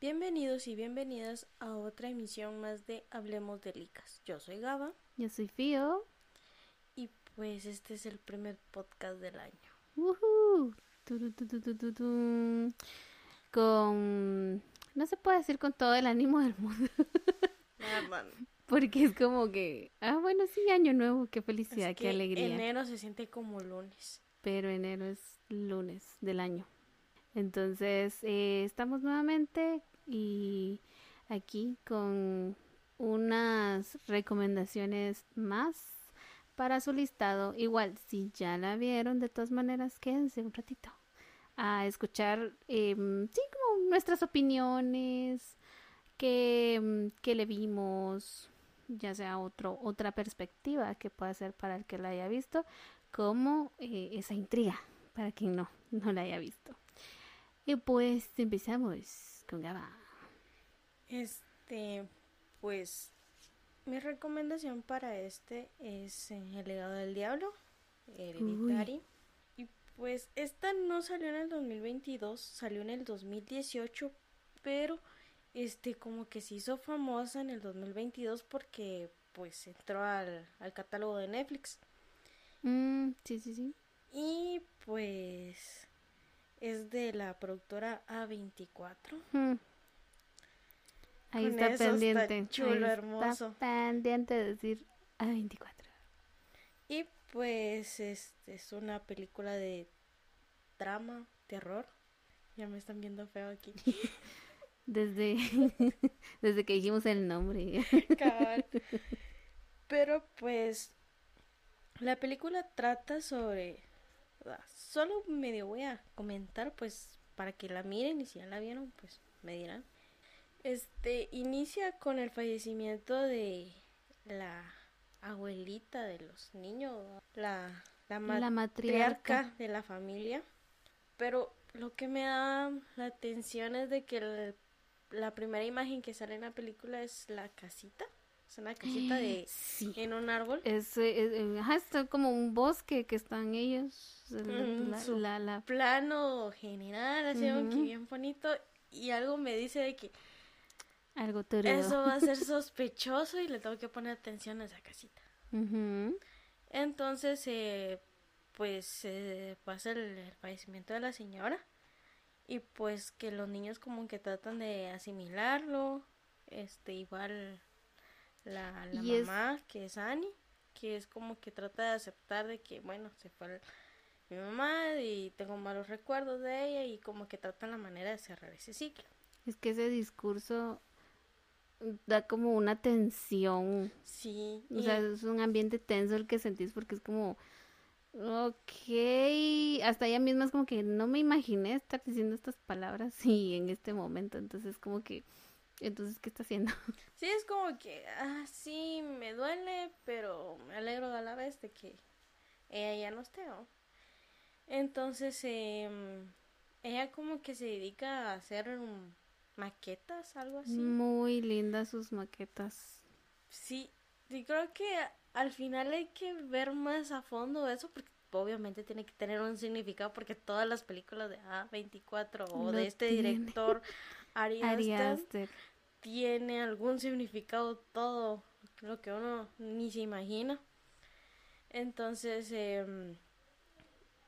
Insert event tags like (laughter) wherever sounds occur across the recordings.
Bienvenidos y bienvenidas a otra emisión más de Hablemos de Licas. Yo soy Gaba. Yo soy Fío. Y pues este es el primer podcast del año. Tu, tu. Con. No se puede decir con todo el ánimo del mundo. (laughs) Porque es como que. Ah, bueno, sí, año nuevo. Qué felicidad, es qué alegría. Enero se siente como lunes. Pero enero es lunes del año. Entonces, eh, estamos nuevamente y aquí con unas recomendaciones más para su listado. Igual, si ya la vieron, de todas maneras, quédense un ratito a escuchar, em, sí, como nuestras opiniones, que, que le vimos, ya sea otro, otra perspectiva que pueda ser para el que la haya visto, como eh, esa intriga para quien no, no la haya visto. Y pues empezamos con Gaba. Este, pues mi recomendación para este es eh, El legado del diablo, Hereditary. Y pues esta no salió en el 2022, salió en el 2018, pero este como que se hizo famosa en el 2022 porque pues entró al, al catálogo de Netflix. Mm, sí, sí, sí. Y pues es de la productora A24. Mm. Ahí Con está eso está pendiente. chulo, ahí hermoso. Está pendiente de decir A24. Y pues este es una película de drama, terror. Ya me están viendo feo aquí. (laughs) Desde, (laughs) desde que dijimos el nombre. (laughs) Cabal. Pero pues la película trata sobre ah, solo medio voy a comentar pues para que la miren y si ya la vieron pues me dirán. Este inicia con el fallecimiento de la abuelita de los niños, la la, La matriarca matriarca. de la familia. Pero lo que me da la atención es de que el- la primera imagen que sale en la película es la casita. Es una casita de (gasps) Sí. en un árbol. Es, eh, eh, ajá, está como un bosque que están ellos. Mm, La, su- la- la- Plano general, así que bien bonito. Y algo me dice de que algo turudo. eso va a ser (laughs) sospechoso y le tengo que poner atención a esa casita. Entonces, eh, pues eh, pasa el, el fallecimiento de la señora y pues que los niños como que tratan de asimilarlo, este igual la, la Y es- mamá que es Annie, que es como que trata de aceptar de que bueno, se fue el- mi mamá y tengo malos recuerdos de ella y como que tratan la manera de cerrar ese ciclo. Es que ese discurso da como una tensión. Sí, O y- sea, es un ambiente tenso el que sentís porque es como, ok, hasta ella misma es como que no me imaginé estar diciendo estas palabras (laughs) y en este momento, entonces como que, entonces, ¿qué está haciendo? (laughs) Sí, es como que, ah, sí, me duele, pero me alegro a la vez de que ella ya no esté. ¿no? Entonces, em, ella como que se dedica a hacer um, maquetas, algo así. Muy lindas sus maquetas. Sí, y creo que al final hay que ver más a fondo eso, porque obviamente tiene que tener un significado, porque todas las películas de A24 o Lo de este tiene. director, (laughs) Ari Ari Aster, Aster. tiene algún significado todo lo que uno ni se imagina. Entonces, em,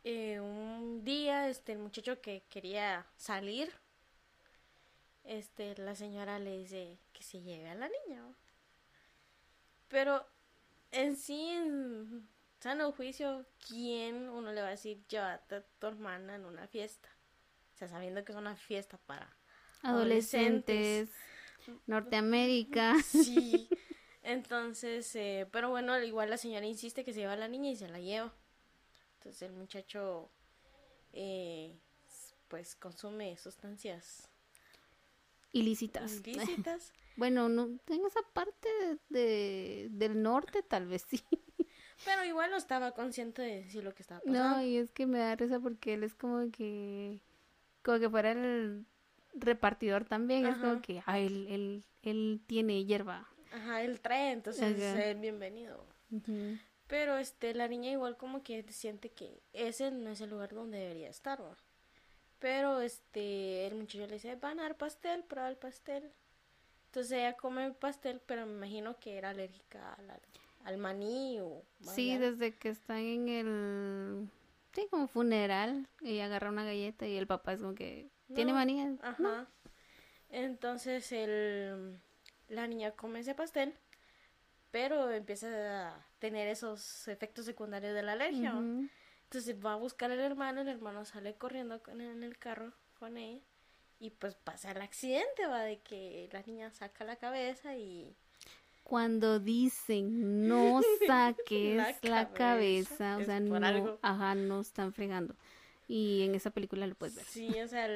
eh, un día, este, el muchacho que quería salir, este, la señora le dice que se lleve a la niña. Pero en sí, en sano juicio, ¿quién uno le va a decir llévate a tu hermana en una fiesta? O sea, sabiendo que es una fiesta para Adolescentes. Norteamérica. Sí. (laughs) Entonces, eh, pero bueno, igual la señora insiste que se lleva a la niña y se la lleva. Entonces el muchacho, eh, pues consume sustancias Ilícitas. ilícitas. (laughs) Bueno, no, en esa parte de, de- del norte tal vez sí. (laughs) pero igual no estaba consciente de sí lo que estaba pasando. No, y es que me da risa porque él es como que, como que fuera el repartidor también, es como que, ah, él, él, él tiene hierba. Ajá, él trae, entonces Ajá. eh, bienvenido. Pero este, la niña igual como que siente que ese no es el lugar donde debería estar, ¿va? Pero este, el muchacho le dice, van a dar pastel, prueba el pastel. Entonces ella come el pastel, pero me imagino que era alérgica al, al maní o... Sí, desde que están en el... Sí, como funeral, ella agarra una galleta y el papá es como que... ¿Tiene maní? Ajá. Entonces el, la niña come ese pastel, pero empieza a tener esos efectos secundarios de la alergia. Entonces va a buscar al hermano, el hermano sale corriendo con en el carro con ella y pues pasa el accidente, va de que la niña saca la cabeza y cuando dicen no (laughs) saques la, cabeza, o sea, no, ajá, no están fregando. Y en esa película lo puedes ver. Sí, o sea,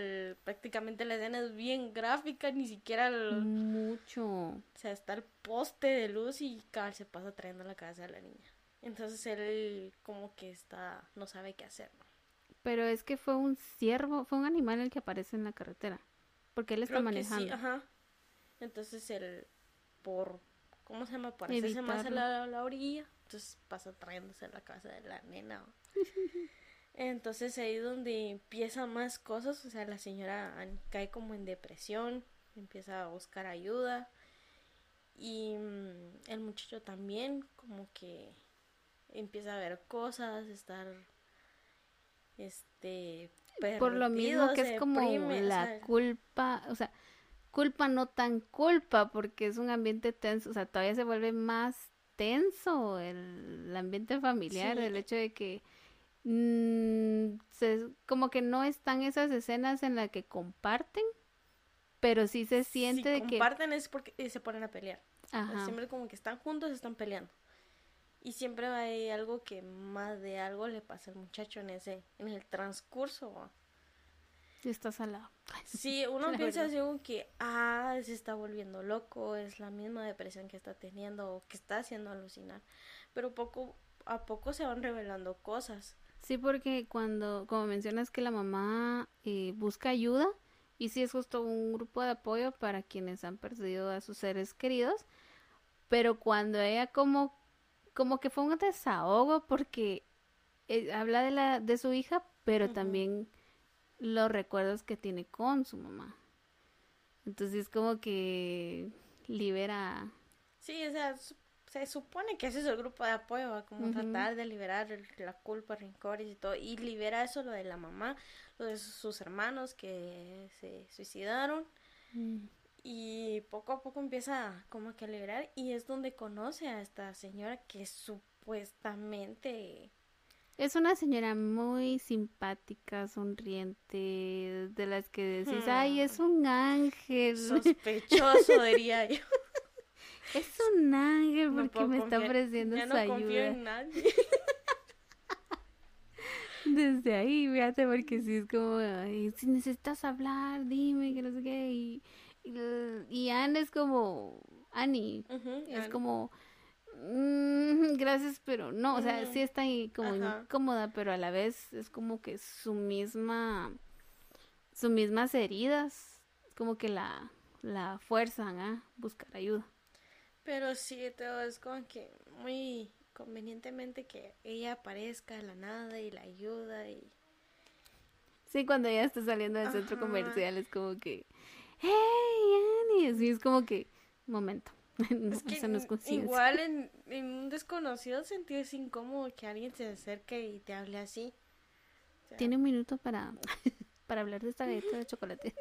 prácticamente la escena es bien gráfica, ni siquiera mucho. O sea, está el poste de luz y cada se pasa trayendo la cabeza de la niña. Entonces él como que está, no sabe qué hacer. Pero es que fue un ciervo, fue un animal el que aparece en la carretera. Porque él está manejando. ajá. Entonces él, por, ¿cómo se llama? Por hacerse más a la, orilla, entonces pasa trayéndose la cabeza de la nena. (laughs) entonces ahí donde empieza más cosas, o sea, la señora cae como en depresión, empieza a buscar ayuda. Y mm, el muchacho también como que empieza a ver cosas, estar este por lo mismo que es como la culpa, o sea, culpa no tan culpa porque es un ambiente tenso, o sea, todavía se vuelve más tenso el, ambiente familiar, el hecho de que mm, como que no están esas escenas en las que comparten, pero sí se siente de que comparten es porque se ponen a pelear. Siempre como que están juntos, están peleando. Y siempre hay algo que más de algo le pasa al muchacho en ese, en el transcurso. Y estás al lado. (laughs) Sí, uno piensa así como que, ah, se está volviendo loco, es la misma depresión que está teniendo o que está haciendo alucinar. Pero poco a poco se van revelando cosas. Sí, porque cuando, como mencionas que la mamá eh, busca ayuda, y sí es justo un grupo de apoyo para quienes han perdido a sus seres queridos, pero cuando ella como como que fue un desahogo porque eh, habla de la de su hija, pero también los recuerdos que tiene con su mamá. Entonces es como que libera. Sí, o sea, se supone que ese es el grupo de apoyo, como tratar de liberar la culpa, rencores y todo, y libera eso lo de la mamá, lo de sus hermanos que se suicidaron. Mm y poco a poco empieza como que a liberar y es donde conoce a esta señora que supuestamente es una señora muy simpática, sonriente, de las que decís, ay, es un ángel. Sospechoso, (laughs) diría yo. Es un ángel porque me está ofreciendo ya no su confío En nadie. (laughs) Desde ahí, fíjate, porque si es como, ay, si necesitas hablar, dime, que no sé qué, y y Anne es como, Annie, es como, mm, gracias, pero no, o sea, sí está ahí como incómoda, pero a la vez es como que su misma, sus mismas heridas, como que la, la fuerzan a buscar ayuda. Pero sí, todo es como que muy convenientemente que ella aparezca de la nada y la ayuda y... Sí, cuando ella está saliendo del centro comercial es como que ¡Hey, Annie! Así es como que, momento. (laughs) es que no es igual (laughs) en, un desconocido sentido es incómodo que alguien se acerque y te hable así. Tiene un minuto para, (laughs) para hablar de esta galleta de chocolate.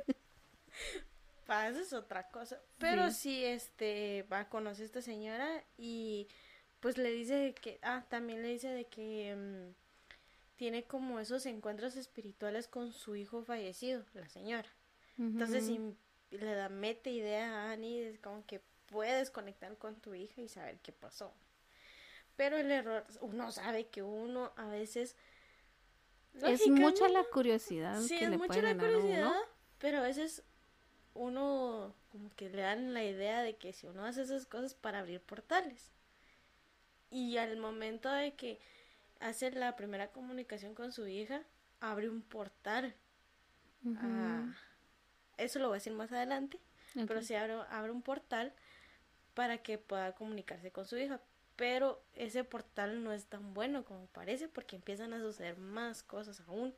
Para eso es otra cosa. Pero sí. este, va, conoce a esta señora y pues le dice que, ah, también le dice de que mm, tiene como esos encuentros espirituales con su hijo fallecido, la señora. Entonces, le da mete idea a Annie, es como que puedes conectar con tu hija y saber qué pasó. Pero el error, uno sabe que uno a veces... Es mucha la curiosidad. Sí, es mucha la curiosidad, pero a veces uno como que le dan la idea de que si uno hace esas cosas para abrir portales. Y al momento de que hace la primera comunicación con su hija, abre un portal eso lo voy a decir más adelante, pero sí abre, abre un portal para que pueda comunicarse con su hija. Pero ese portal no es tan bueno como parece porque empiezan a suceder más cosas aún.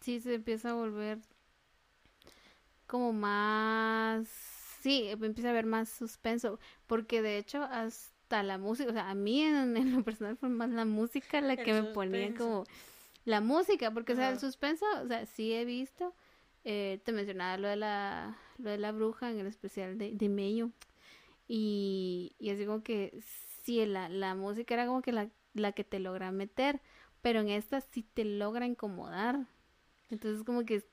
sí se empieza a volver como más, sí, empieza a haber más suspenso, porque de hecho hasta la música, o sea, a mí en, lo personal fue más la música la que me ponía como la música, porque o sea, el suspenso, o sea, sí he visto, eh, te mencionaba lo de la, lo de la bruja en el especial de, de Mayo, y, y así como que sí, la, la música era como que la, la que te logra meter, pero en esta sí te logra incomodar. Entonces como que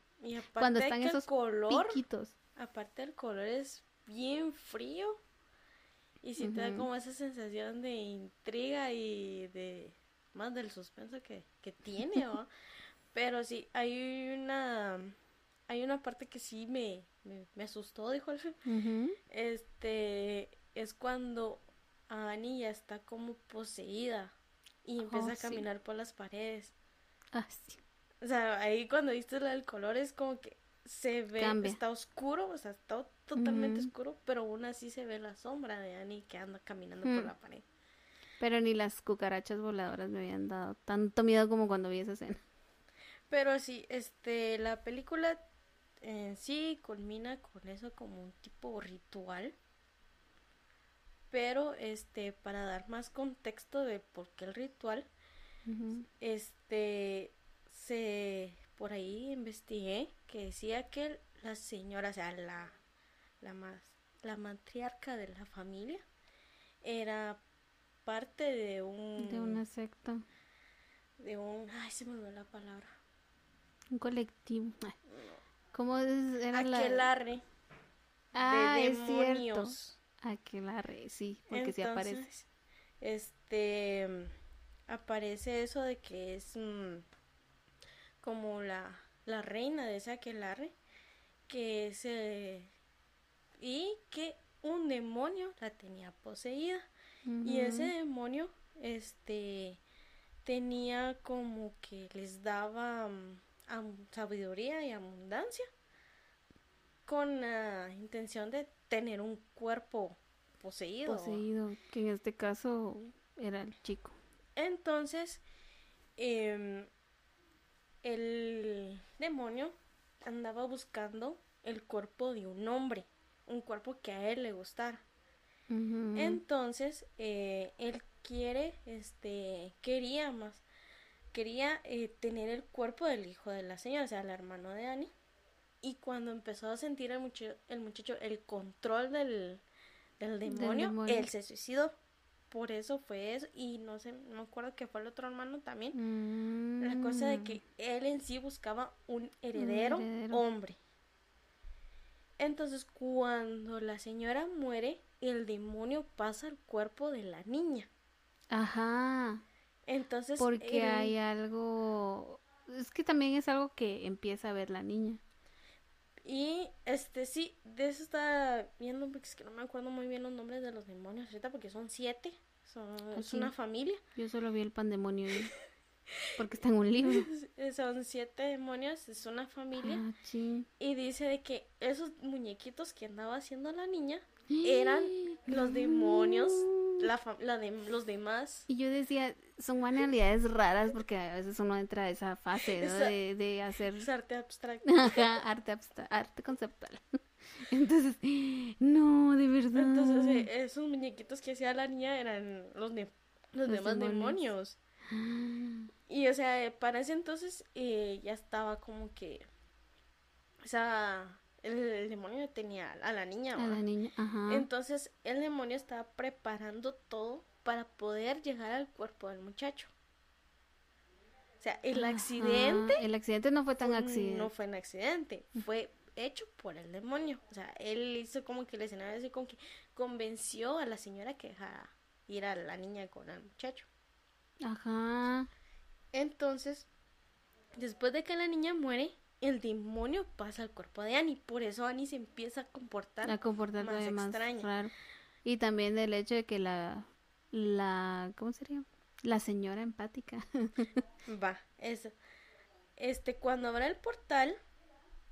cuando están esos color, piquitos. Aparte el color es bien frío y sí te da como esa sensación de intriga y de más del suspenso que, que tiene, (laughs) Pero sí, hay una hay una parte que sí me, me, asustó, dijo el film. (laughs) Este es cuando Annie ya está como poseída y empieza oh, a caminar por las paredes. Ah, sí. O sea, ahí cuando viste la del color es como que se ve, está oscuro, o sea, está totalmente oscuro, pero aún así se ve la sombra de Annie que anda caminando por mm. la pared. Pero ni las cucarachas voladoras me habían dado tanto miedo como cuando vi esa escena. Pero sí, este, la película en sí culmina con eso como un tipo ritual pero este para dar más contexto de por qué el ritual este se por ahí investigué que decía que la señora o sea la la más la matriarca de la familia era parte de un de una secta. de un ay se me olvidó la palabra. Un colectivo cómo era Aquelarre. La... ah, de demonios. Aquelarre, sí, porque sí aparece. Este aparece eso de que es mm, como la, la reina de ese aquelarre, que es y que un demonio la tenía poseída. Y ese demonio, este, tenía como que les daba mm, sabiduría y abundancia con la intención de tener un cuerpo poseído. Poseído, que en este caso era el chico. Entonces, em, el demonio andaba buscando el cuerpo de un hombre, un cuerpo que a él le gustara. Entonces, eh, él quiere, este, quería más, quería eh, tener el cuerpo del hijo de la señora, o sea, el hermano de Annie. Y cuando empezó a sentir el, muchacho el, muchacho el control del, demonio, él se suicidó. Por eso fue eso. Y no sé, no me acuerdo que fue el otro hermano también. La cosa de que mm. él en sí buscaba un heredero, hombre. Entonces, cuando la señora muere, el demonio pasa al cuerpo de la niña. Ajá. Entonces. Porque hay algo. Es que también es algo que empieza a ver la niña. Y este sí, de eso estaba viendo, porque es que no me acuerdo muy bien los nombres de los demonios ahorita, porque son siete. Son, es una familia. Yo solo vi el pandemonio (laughs) porque está en un libro. (laughs) Son siete demonios, es una familia. Ah, sí. Y dice de que esos muñequitos que andaba haciendo la niña (gasps) eran los demonios la, la de los demás. Y yo decía, son manualidades raras porque a veces uno entra a esa fase de, de, hacer... arte abstracto. (laughs) arte, arte conceptual. (laughs) Entonces, no, de verdad. Entonces, eh, esos muñequitos que hacía la niña eran los, los, demás demonios. (gasps) Y, o sea, para ese entonces eh, ya estaba como que... O el, demonio tenía a la niña. A la niña, ajá. Entonces el demonio estaba preparando todo para poder llegar al cuerpo del muchacho. O sea, el accidente. El accidente no fue tan accidente. No fue un accidente, fue hecho por el demonio. O sea, él hizo como que el escenario así como que convenció a la señora que dejara ir a la niña con el muchacho. Ajá. Entonces, después de que la niña muere, el demonio pasa al cuerpo de Annie. Por eso Annie se empieza a comportar, a comportar más extraña. Y también el hecho de que la, la, ¿cómo sería? La señora empática. (laughs) Va, eso. Este, cuando abre el portal,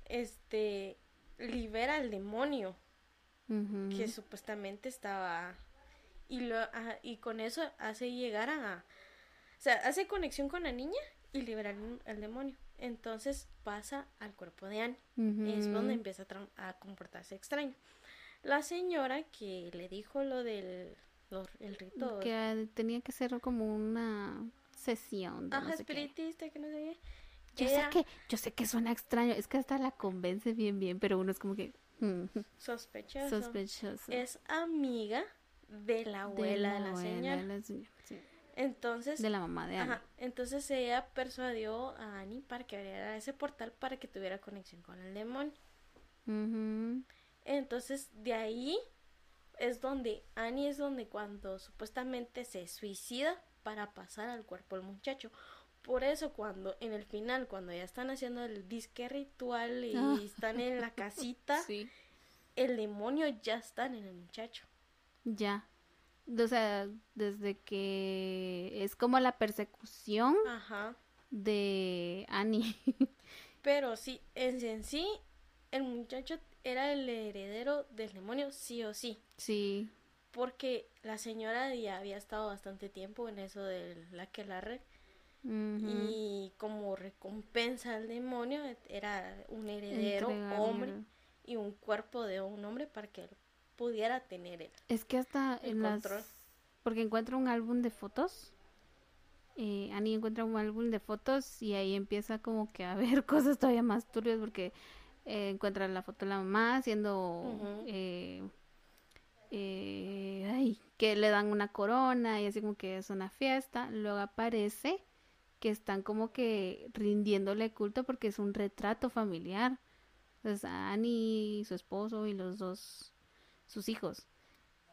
este, libera al demonio que supuestamente estaba y lo y con eso hace llegar a, o sea, hace conexión con la niña y libera al demonio. Entonces pasa al cuerpo de Annie. Es donde empieza a, comportarse extraño. La señora que le dijo lo del el rito. Que tenía que ser como una sesión. De Ajá, espiritista, que no sé qué. Yo sé que, yo sé que suena extraño, es que hasta la convence bien bien, pero uno es como que mm, sospechoso. Sospechoso. Es amiga de la abuela de la, señora. Entonces. De la mamá de Annie. entonces ella persuadió a Annie para que abriera ese portal para que tuviera conexión con el demonio. Entonces, de ahí es donde Annie es donde cuando supuestamente se suicida para pasar al cuerpo del muchacho. Por eso cuando en el final, cuando ya están haciendo el disque ritual y ah. están en la casita, (laughs) el demonio ya está en el muchacho. Ya. O sea, desde que es como la persecución de Annie. (laughs) Pero sí, en sí, el muchacho era el heredero del demonio, sí o sí. Sí. Porque la señora ya había estado bastante tiempo en eso de la que la red. Y como recompensa al demonio era un heredero hombre y un cuerpo de un hombre para que pudiera tener él. Es que hasta en las... Porque encuentra un álbum de fotos. Eh, Annie encuentra un álbum de fotos y ahí empieza como que a (laughs) ver cosas todavía más turbias porque eh, encuentra la foto de la mamá haciendo eh, eh, ay, que le dan una corona y así como que es una fiesta. Luego aparece que están como que rindiéndole culto porque es un retrato familiar. Entonces Annie, su esposo y los dos, sus hijos.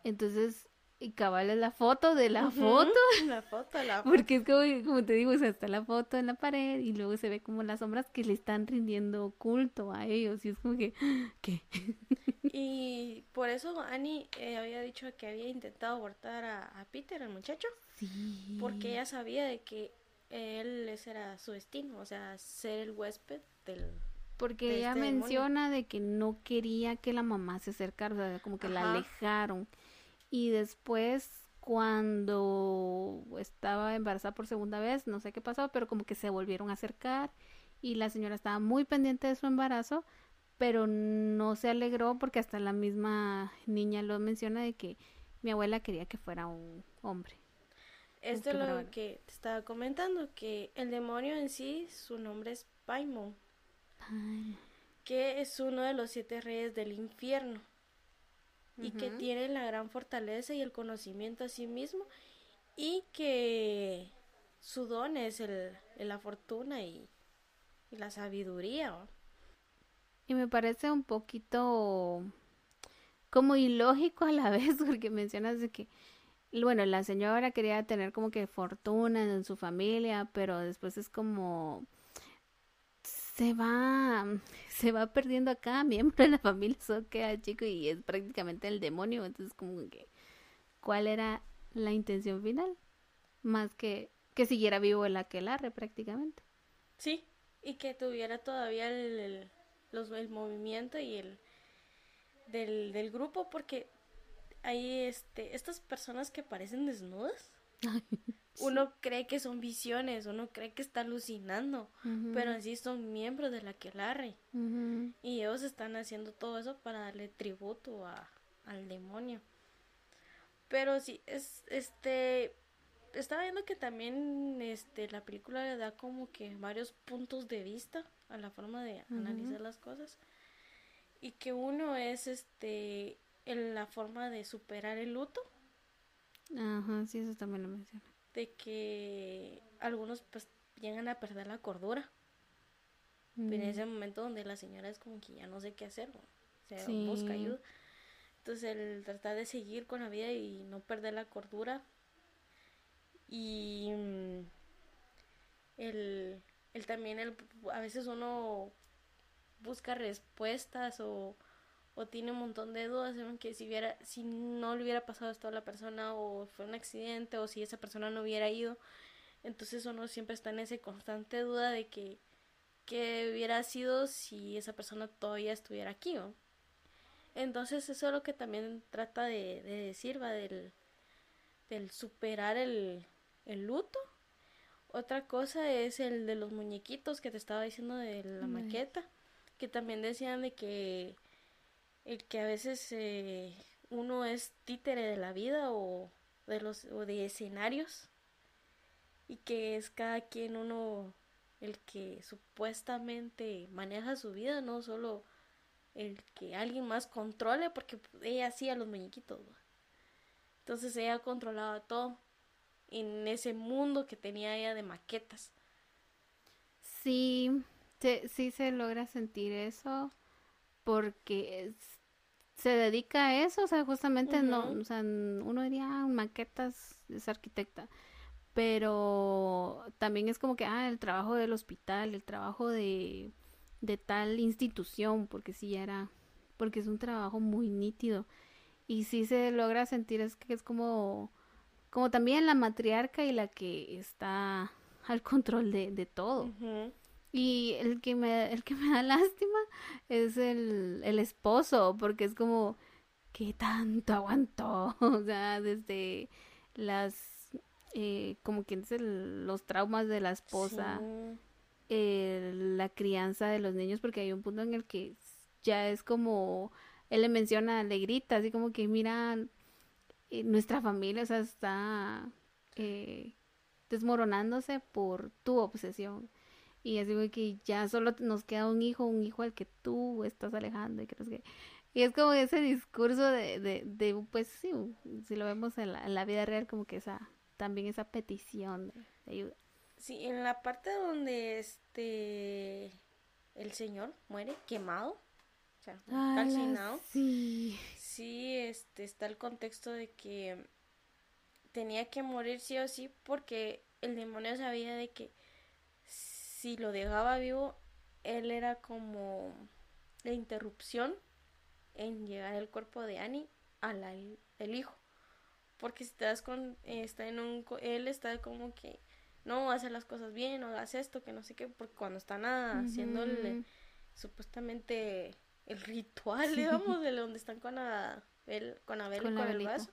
Entonces y cabal es la foto de la foto. (laughs) La foto, la foto. Porque es como, como te digo, o sea, está la foto en la pared y luego se ve como las sombras que le están rindiendo culto a ellos. Y es como que, (gasps) ¿qué? (laughs) Y por eso Annie eh, había dicho que había intentado abortar a, Peter, el muchacho. Sí. Porque ella sabía de que él ese era su destino, o sea, ser el huésped del... Porque ella este menciona de que no quería que la mamá se acercara, o sea, como que la alejaron. Y después, cuando estaba embarazada por segunda vez, no sé qué pasó, pero como que se volvieron a acercar y la señora estaba muy pendiente de su embarazo, pero no se alegró porque hasta la misma niña lo menciona de que mi abuela quería que fuera un hombre. Esto es lo que te estaba comentando, que el demonio en sí, su nombre es Paimon, que es uno de los siete reyes del infierno y que tiene la gran fortaleza y el conocimiento a sí mismo y que su don es el, la fortuna y, la sabiduría. Y me parece un poquito como ilógico a la (laughs) vez porque mencionas de que bueno, la señora quería tener como que fortuna en su familia, pero después es como se va, se va perdiendo a cada miembro de la familia, solo queda chico y es prácticamente el demonio, entonces como que, ¿cuál era la intención final? Más que que siguiera vivo el aquelarre prácticamente. Sí, y que tuviera todavía el, los, el movimiento y el del, del grupo, porque hay este, estas personas que parecen desnudas. (laughs) Uno cree que son visiones, uno cree que está alucinando, pero en sí son miembros de la Quelarre. Y ellos están haciendo todo eso para darle tributo a, al demonio. Pero sí, es este estaba viendo que también este la película le da como que varios puntos de vista a la forma de analizar las cosas y que uno es este en la forma de superar el luto. Ajá, sí, eso también lo menciona de que algunos pues llegan a perder la cordura. En mm. ese momento donde la señora es como que ya no sé qué hacer, o sea, busca ayuda. Entonces el tratar de seguir con la vida y no perder la cordura y mm, el, el también el, a veces uno busca respuestas o o tiene un montón de dudas en que si hubiera si no le hubiera pasado esto a la persona o fue un accidente o si esa persona no hubiera ido entonces uno siempre está en esa constante duda de que qué hubiera sido si esa persona todavía estuviera aquí entonces eso es lo que también trata de, decir va del, del superar el, el luto. Otra cosa es el de los muñequitos que te estaba diciendo de la maqueta, que también decían de que el que a veces eh, uno es títere de la vida o de los o de escenarios y que es cada quien uno el que supuestamente maneja su vida, no solo el que alguien más controle, porque ella hacía los muñequitos. Entonces ella controlaba todo en ese mundo que tenía ella de maquetas. Sí, sí se logra sentir eso porque se dedica a eso, o sea, justamente no, o sea, uno diría ah, maquetas, es arquitecta, pero también es como que, ah, el trabajo del hospital, el trabajo de, de tal institución, porque sí era, porque es un trabajo muy nítido. Y sí se logra sentir es que es como como también la matriarca y la que está al control de, de todo. Y el que me, el que me da (laughs) lástima es el, el esposo, porque es como, ¿qué tanto aguantó? (laughs) O sea, desde las, eh, como quien dice, los traumas de la esposa, la crianza de los niños, porque hay un punto en el que ya es como, él le menciona, le grita, así como que, mira, eh, nuestra familia, o sea, está eh, desmoronándose por tu obsesión. Y así que ya solo nos queda un hijo, un hijo al que tú estás alejando y que que... Y es como ese discurso de, de, de pues sí, si lo vemos en la, en la, vida real, como que esa, también esa petición de, ayuda. Sí, en la parte donde este, el señor muere quemado, o sea, calcinado. Sí sí este, está el contexto de que tenía que morir sí o sí porque el demonio sabía de que si lo dejaba vivo, él era como la interrupción en llegar el cuerpo de Annie al el hijo. Porque si te das con, está en un, él está como que, no, hacer las cosas bien, no hagas esto, que no sé qué, porque cuando están haciendo supuestamente el ritual, (laughs) digamos, de donde están con Abel, con Abel con, con el vaso.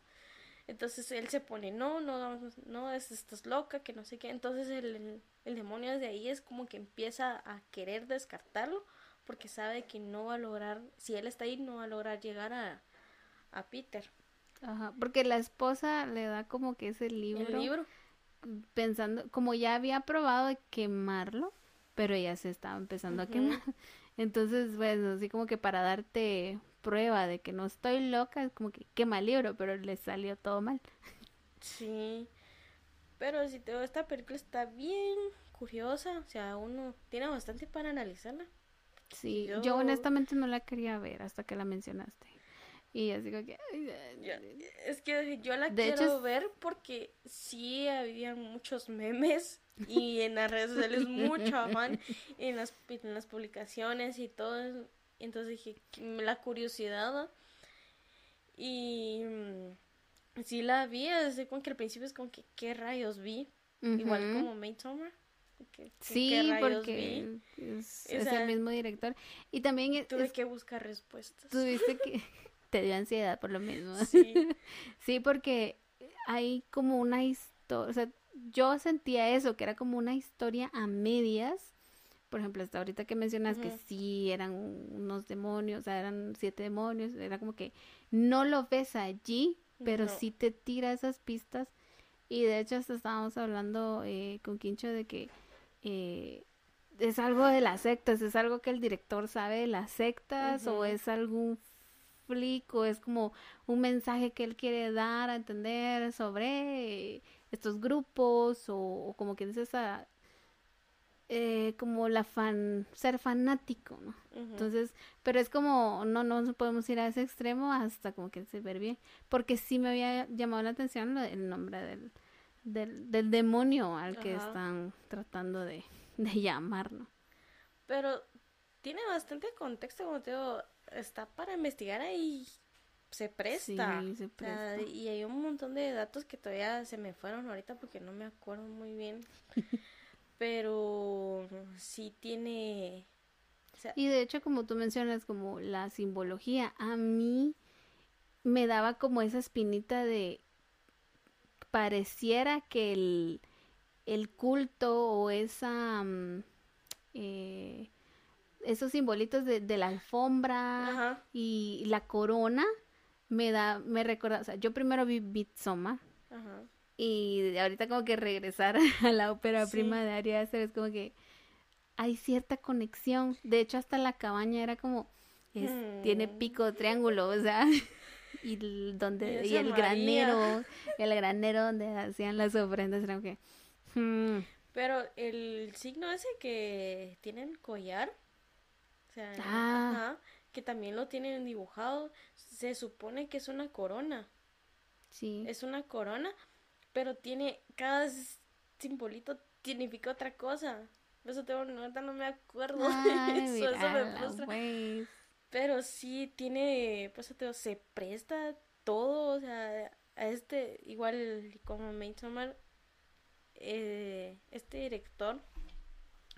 Entonces él se pone, no, no, no, estás loca, que no sé qué. Entonces el, el, demonio desde ahí es como que empieza a querer descartarlo porque sabe que no va a lograr, si él está ahí, no va a lograr llegar a, a Peter. Ajá, porque la esposa le da como que ese libro. El libro. Pensando, como ya había probado de quemarlo, pero ya se estaba empezando a quemar. (laughs) Entonces, bueno, así como que para darte prueba de que no estoy loca, es como que quema el libro, pero le salió todo mal. Sí, pero si te esta película está bien curiosa, o sea, uno tiene bastante para analizarla. Sí, yo, honestamente no la quería ver hasta que la mencionaste. Y así como que... es que yo la quiero ver porque sí había muchos memes y en las redes sociales (laughs) mucho afán en las, en las publicaciones y todo. Entonces dije, la curiosidad. Y mm, sí la vi, así como que al principio es como que, ¿qué rayos vi? Igual como Midsommar. sí, porque es, el mismo director. Y también... Tuve que buscar respuestas. Tuviste que... (laughs) (laughs) te dio ansiedad por lo mismo. Sí. (laughs) sí, porque hay como una historia, o sea, yo sentía eso, que era como una historia a medias. Por ejemplo, hasta ahorita que mencionas que sí eran unos demonios, o sea, eran siete demonios, era como que no lo ves allí, pero sí te tira esas pistas. Y de hecho, hasta estábamos hablando eh, con Quincho de que eh, es algo de las sectas, es algo que el director sabe de las sectas o es algún flick o es como un mensaje que él quiere dar a entender sobre estos grupos o, como que dices esa eh, como la fan ser fanático no entonces pero es como no no podemos ir a ese extremo hasta como que se ver bien porque sí me había llamado la atención el nombre del del, del demonio al que están tratando de, (laughs) de llamar no pero tiene bastante contexto como te digo está para investigar ahí se presta. y hay un montón de datos que todavía se me fueron ahorita porque no me acuerdo muy bien. (laughs) Pero sí tiene... y de hecho, como tú mencionas, como la simbología, a mí me daba como esa espinita de... Pareciera que el, el culto o esa... Mm, eh, esos simbolitos de, de la alfombra y la corona me da, me recuerda, o sea, yo primero vi Bitsoma y ahorita como que regresar (laughs) a la ópera prima de Ari Aster es como que hay cierta conexión. De hecho, hasta la cabaña era como, tiene mm. pico triángulo, o sea, (laughs) y donde y, el granero, (laughs) el granero donde hacían las ofrendas era como que hmm. Pero el signo ese que tienen collar, o sea, ah. que también lo tienen dibujado, se supone que es una corona. Sí. Es una corona, pero tiene cada simbolito significa otra cosa. Eso tengo, no me acuerdo. eso, eso me frustra. Pero sí tiene, pues te se presta todo, o sea, a este, igual como Midsommar, eh, este director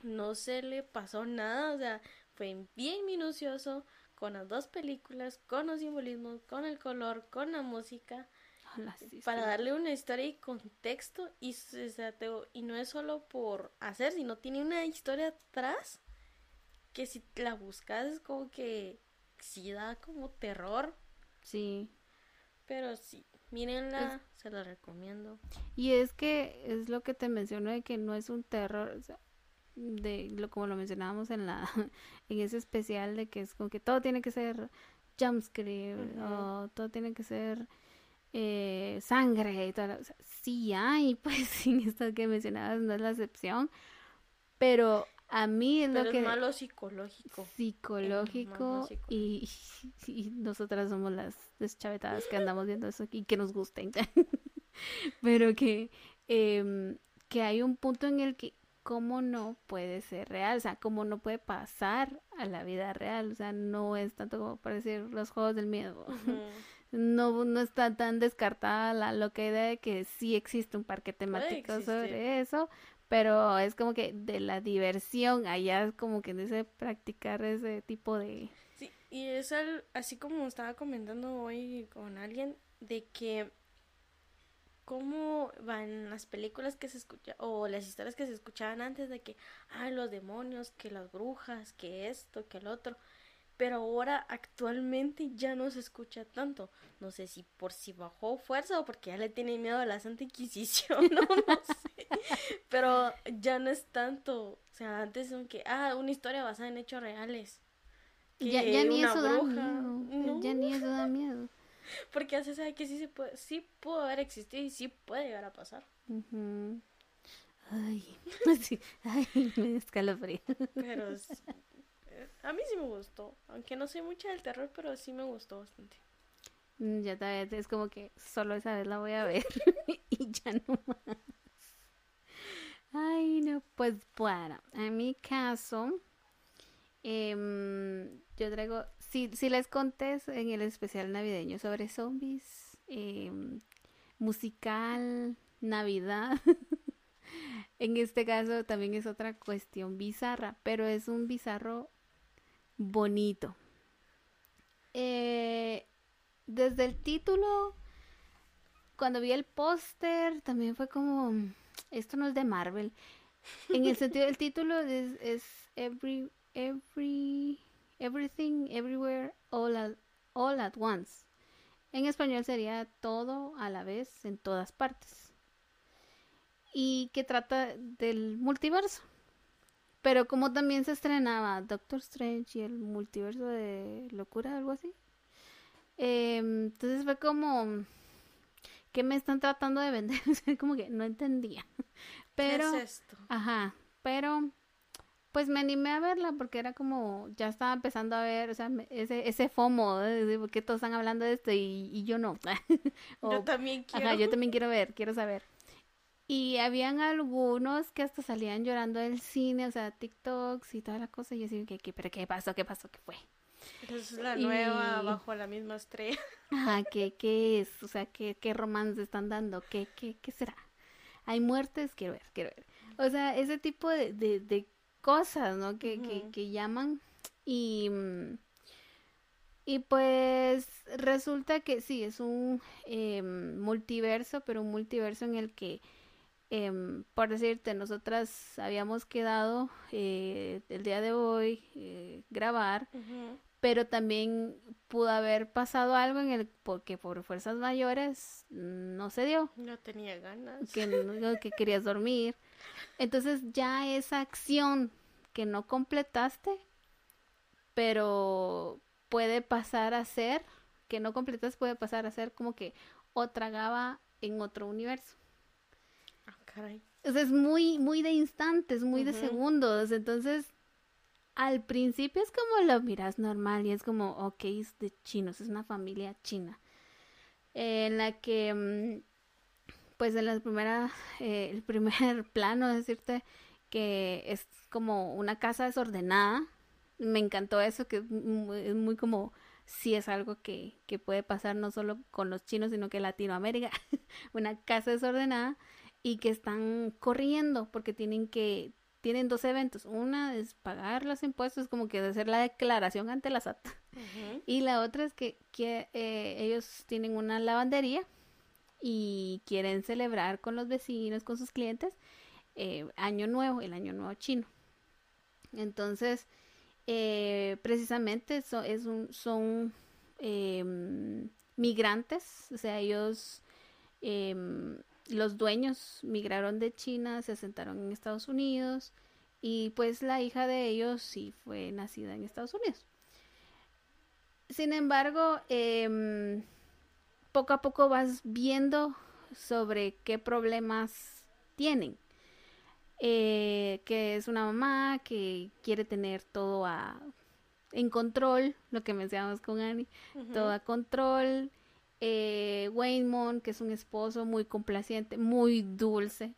no se le pasó nada, o sea, fue bien minucioso con las dos películas, con los simbolismos, con el color, con la música, (laughs) para darle una historia y contexto y, y no es solo por hacer, sino tiene una historia atrás que si la buscas es como que sí da como terror. Sí. Pero sí, mírenla, se la recomiendo. Y es que es lo que te menciono de que no es un terror, de lo como lo mencionábamos en la (laughs) en ese especial de que es como que todo tiene que ser jumpscare o todo tiene que ser eh, sangre y todo. sí hay, (laughs) pues sin esto que mencionabas no es la excepción, pero a mí es lo que... Es malo psicológico. Psicológico, (laughs) Y, nosotras somos las deschavetadas que andamos viendo eso y que nos gusten. (laughs) pero que, em, que hay un punto en el que cómo no puede ser real, o sea, cómo no puede pasar a la vida real, o sea, no es tanto como parecer los juegos del miedo no, no está tan descartada la loca idea de que sí existe un parque temático sobre eso, pero es como que de la diversión, allá es como que dice practicar ese tipo de... Sí, y es así como estaba comentando hoy con alguien, de que cómo van las películas que se escuchan o las historias que se escuchaban antes de que, ay, los demonios, que las brujas, que esto, que el otro pero ahora actualmente ya no se escucha tanto. No sé si por si bajó fuerza o porque ya le tiene miedo a la Santa Inquisición, (laughs) no, no sé. Pero ya no es tanto. O sea, antes que ah, una historia basada en hechos reales. ya, ni eso da miedo. Ya ni eso da miedo. (laughs) Porque ya se sabe que sí se puede, sí pudo haber existido y sí puede llegar a pasar. Ay, (laughs) ay, me escalofrío. Pero a mí sí me gustó, aunque no sé mucha del terror, pero sí me gustó bastante. Mm, ya vez es como que solo esa vez la voy a ver (laughs) y ya no más. Ay, no, pues bueno, en mi caso, em, yo traigo, si, si les conté en el especial navideño sobre zombies, em, musical, Navidad, (laughs) en este caso también es otra cuestión bizarra, pero es un bizarro bonito. Eh, desde el título, cuando vi el póster, también fue como, esto no es de Marvel. En el sentido del título es, every, every, everything, everywhere, all at, all at once. En español sería todo a la vez, en todas partes. Y que trata del multiverso. Pero como también se estrenaba Doctor Strange y el multiverso de locura, algo así. Em, entonces fue como que me están tratando de vender, (laughs) como que no entendía. Pero ¿Qué es esto? Ajá, pero pues me animé a verla porque era como ya estaba empezando a ver, o sea, ese ese FOMO de, porque todos están hablando de esto y, yo no. (laughs) yo también quiero. Ajá, yo también quiero ver, quiero saber. Y habían algunos que hasta salían llorando del cine, o sea, TikToks y toda la cosa. Y yo decía, ¿qué, pero qué pasó? ¿Qué pasó? ¿Qué fue? Es la nueva bajo la misma estrella. (laughs) Ajá, ¿qué, qué es? O sea, ¿qué, qué romance están dando? ¿Qué, qué, qué será? ¿Hay muertes? Quiero ver, quiero ver. O sea, ese tipo de, de, cosas, ¿no? Que, que, que llaman. Y, y pues resulta que sí, es un em, multiverso, pero un multiverso en el que em, por decirte, nosotras habíamos quedado eh, el día de hoy eh, grabar, pero también pudo haber pasado algo en el porque por fuerzas mayores no se dio. No tenía ganas. Que, que querías dormir. Entonces ya esa acción que no completaste, pero puede pasar a ser, que no completas puede pasar a ser como que otra gaba en otro universo. Es muy, muy de instantes, muy de segundos. Entonces, al principio es como lo miras normal y es como, ok, es de chinos, es una familia china. en la que, mm, pues en la primera, eh, el primer (laughs) plano, decirte que es como una casa desordenada. Me encantó eso, que es muy, como, si es algo que, que puede pasar no solo con los chinos, sino que Latinoamérica, (laughs) una casa desordenada y que están corriendo porque tienen que tienen dos eventos. Una es pagar los impuestos, como que hacer la declaración ante la SAT. Y la otra es que, que eh, ellos tienen una lavandería y quieren celebrar con los vecinos, con sus clientes, eh, Año Nuevo, el Año Nuevo chino. Entonces, eh, precisamente es un, son em, migrantes, o sea, ellos em, los dueños migraron de China, se asentaron en Estados Unidos y pues la hija de ellos sí fue nacida en Estados Unidos. Sin embargo, em, poco a poco vas viendo sobre qué problemas tienen. Eh, que es una mamá que quiere tener todo a, en control, lo que mencionamos con Annie, todo a control, eh, Waymon, que es un esposo muy complaciente, muy dulce.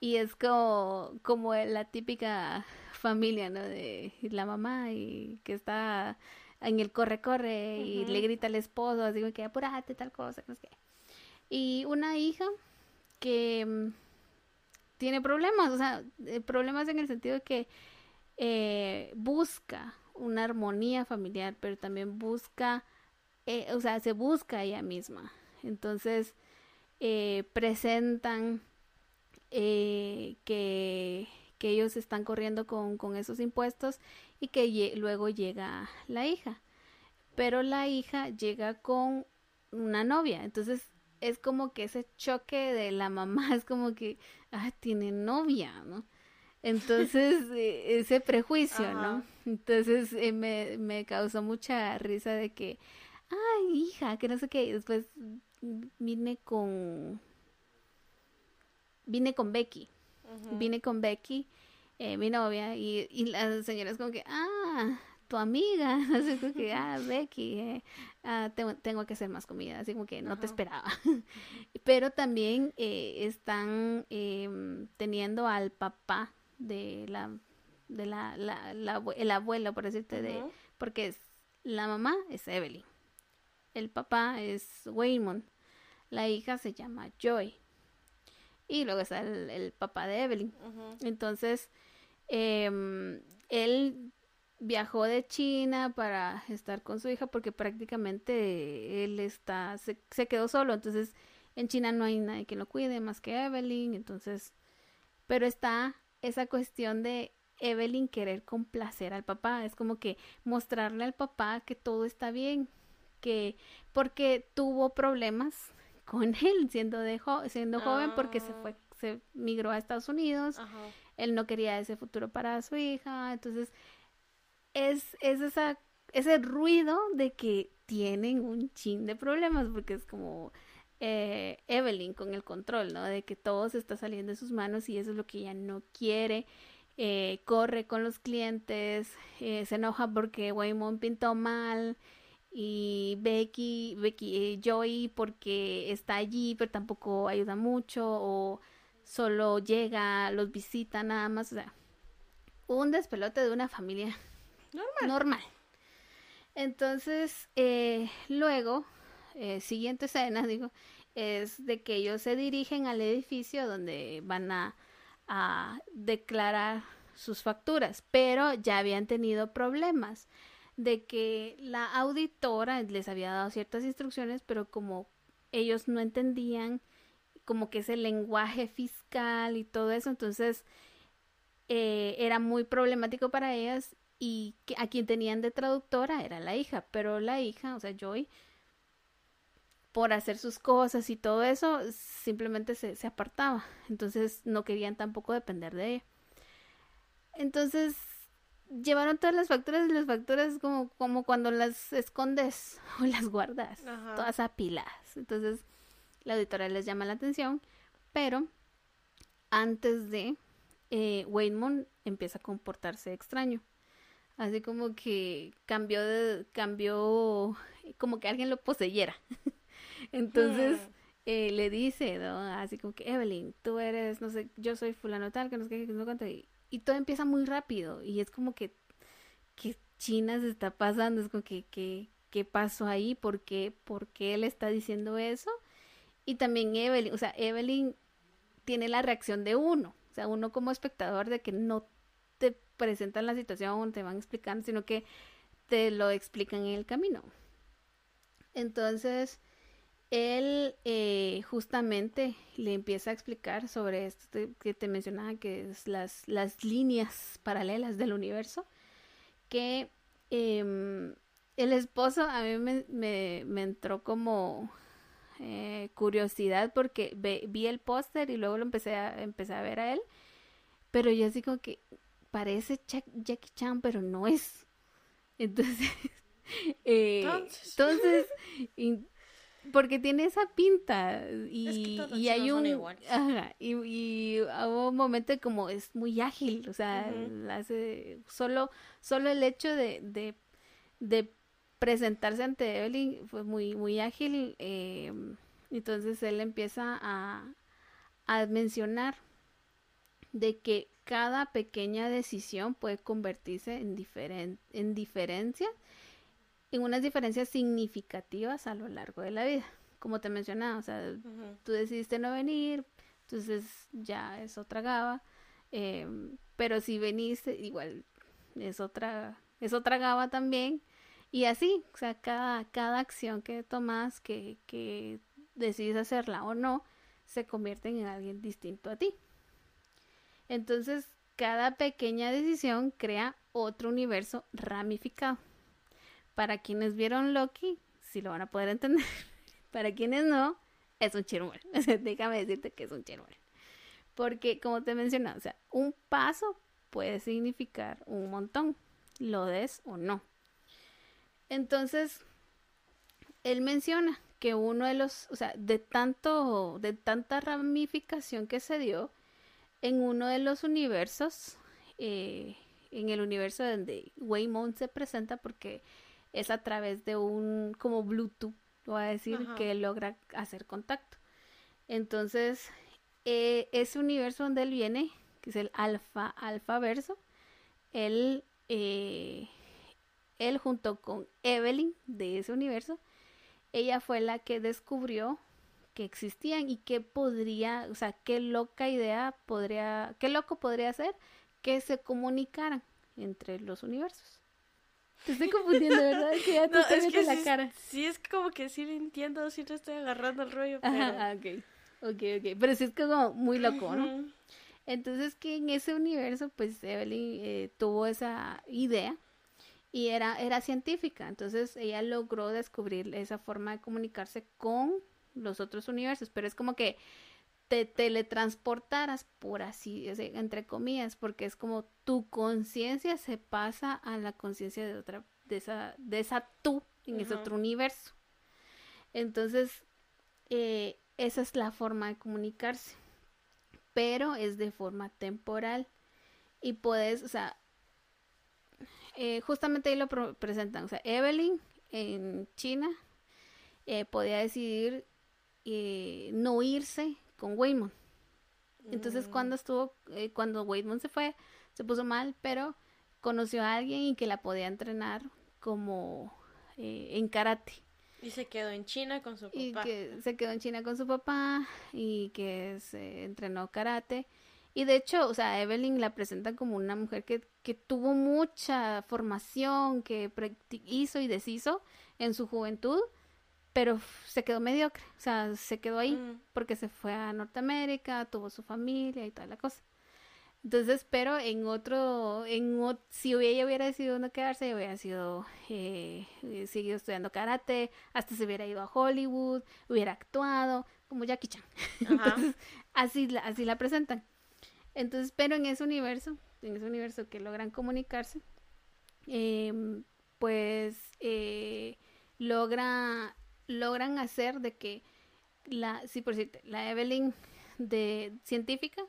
Y es como, como la típica familia, ¿no? De la mamá y que está en el corre-corre y le grita al esposo, así que apúrate, tal cosa, no sé Y una hija que mm, tiene problemas, o sea, eh, problemas en el sentido de que eh, busca una armonía familiar, pero también busca eh, o sea, se busca ella misma. Entonces, eh, presentan eh, que, que, ellos están corriendo con, con esos impuestos y que luego llega la hija. Pero la hija llega con una novia. Entonces, es como que ese choque de la (laughs) mamá es como que, ah, tiene novia, ¿no? Entonces, (laughs) ese prejuicio, ¿no? Entonces, me, me causó mucha risa de que ay, hija, que no sé qué. después vine con, vine con Becky, vine con Becky, eh, mi novia, y, y la señora es como que, ah, tu amiga, (laughs) así como que, (laughs) ah, Becky, eh, ah, tengo, tengo, que hacer más comida, así como que no te esperaba. (laughs) Pero también eh, están em, teniendo al papá de la, de la, la, el abuelo, por decirte, de, porque es, la mamá es Evelyn el papá es Waymon, la hija se llama Joy. Y luego está el, papá de Evelyn. Entonces, em, él viajó de China para estar con su hija porque prácticamente él está, se, se, quedó solo, entonces en China no hay nadie que lo cuide más que Evelyn, entonces, pero está esa cuestión de Evelyn querer complacer al papá, es como que mostrarle al papá que todo está bien, que porque tuvo problemas (laughs) con él siendo de siendo joven porque se fue ah. se migró a Estados Unidos él no quería ese futuro para su hija entonces es, es esa ese ruido de que tienen un chin de problemas porque es como eh, Evelyn con el control, ¿no? De que todo se está saliendo de sus manos y eso es lo que ella no quiere. Eh, corre con los clientes, eh, se enoja porque Waymon pintó mal, y Becky, Becky eh, Joy porque está allí pero tampoco ayuda mucho o solo llega, los visita nada más, o sea, un despelote de una familia (laughs) normal. normal. Entonces, eh, luego, eh, siguiente escena, (laughs) digo, es de que ellos se dirigen al edificio donde van a, a declarar sus facturas, pero ya habían tenido problemas de que la auditora les había dado ciertas instrucciones, pero como ellos no entendían como que ese lenguaje fiscal y todo eso, entonces eh, era muy problemático para ellas y que, a quien tenían de traductora era la hija, pero la hija, o sea, Joy, por hacer sus cosas y todo eso, simplemente se, se apartaba, entonces no querían tampoco depender de ella. Entonces llevaron todas las facturas y las facturas como, como cuando las escondes (laughs) o las guardas, todas apiladas. Entonces la auditora les llama la atención, pero antes de eh, empieza a comportarse extraño. Así como que cambió de, cambió, como que alguien lo poseyera. (laughs) Entonces hmm. eh, le dice, ¿no? Así como que, Evelyn, tú eres, no sé, yo soy fulano tal, que no sé qué, que no cuánto. Y, y todo empieza muy rápido. Y es como que, ¿qué China se está pasando? Es como que, ¿qué, qué pasó ahí? ¿Por qué, ¿Por qué él está diciendo eso? Y también Evelyn, o sea, Evelyn tiene la reacción de uno. O sea, uno como espectador de que no te presentan la situación, te van explicando, sino que te lo explican en el camino. Entonces, él eh, justamente le empieza a explicar sobre esto que te mencionaba, que es las, las líneas paralelas del universo, que em, el esposo a mí me, entró como eh, curiosidad porque vi el póster y luego lo empecé a, empecé a ver a él, pero yo así como que parece Jackie Chan, pero no es. (laughs) Entonces, (laughs) eh, entonces, porque tiene esa pinta y, y hay un y, y hubo un momento como es muy ágil o sea hace solo solo el hecho de, de, de, presentarse ante Evelyn fue muy muy ágil eh, entonces él empieza a, a mencionar de que cada pequeña decisión puede convertirse en, diferen en diferencias en unas diferencias significativas a lo largo de la vida. Como te mencionaba, o sea, tú decidiste no venir, entonces ya es otra gaba. Em, pero si veniste, igual es otra, es otra gaba también. Y así, o sea, cada, cada acción que tomas, que, que decides hacerla o no, se convierte en alguien distinto a ti. Entonces, cada pequeña decisión crea otro universo ramificado. Para quienes vieron Loki, sí lo van a poder entender. (laughs) Para quienes no, es un chirmol. (laughs) déjame decirte que es un chirmol. Porque, como te mencioné, o sea, un paso puede significar un montón, lo des o no. Entonces, él menciona que uno de los, o sea, de tanto, de tanta ramificación que se dio en uno de los universos, eh, en el universo donde Waymond se presenta, porque es a través de un como Bluetooth, voy a decir, que logra hacer contacto. Entonces, eh, ese universo donde él viene, que es el alfa, alfa verso, él, eh, él junto con Evelyn de ese universo, ella fue la que descubrió que existían y que podría, o sea, qué loca idea podría, qué loco podría ser que se comunicaran entre los universos. Te estoy confundiendo, ¿verdad? Que ya (laughs) te estoy viendo la cara. Sí, es como que sí lo entiendo, sí te estoy agarrando el rollo. Pero... Ajá, ok. Ok, ok. Pero sí es como muy loco, ¿no? Entonces que en ese universo, pues Evelyn eh, tuvo esa idea y era, era científica. Entonces ella logró descubrir esa forma de comunicarse con los otros universos. Pero es como que te teletransportaras, por así, entre comillas, porque es como tu conciencia se pasa a la conciencia de otra, de esa, de esa tú en ese otro universo. Entonces, eh, esa es la forma de comunicarse, pero es de forma temporal y puedes, o sea, eh, justamente ahí lo presentan, o sea, Evelyn en China eh, podía decidir no irse con Waymond. Entonces mm. cuando estuvo, eh, cuando Waymond se fue, se puso mal, pero conoció a alguien y que la podía entrenar como eh, en karate. Y se quedó en China con su papá. Y que se quedó en China con su papá y que se entrenó karate. Y de hecho, o sea, Evelyn la presenta como una mujer que, que tuvo mucha formación, que hizo y deshizo en su juventud, pero se quedó mediocre, o sea, se quedó ahí Mm. porque se fue a Norteamérica, tuvo su familia y toda la cosa. Entonces, pero en otro, en ot- si ella hubiera decidido no quedarse, hubiera sido, eh, eh, seguido estudiando karate, hasta se hubiera ido a Hollywood, hubiera actuado, como Jackie Chan. (laughs) Entonces, así, la- así la presentan. Entonces, pero en ese universo, en ese universo que logran comunicarse, em, pues eh, logra, logran hacer de que la, sí, por decirte, la Evelyn de científica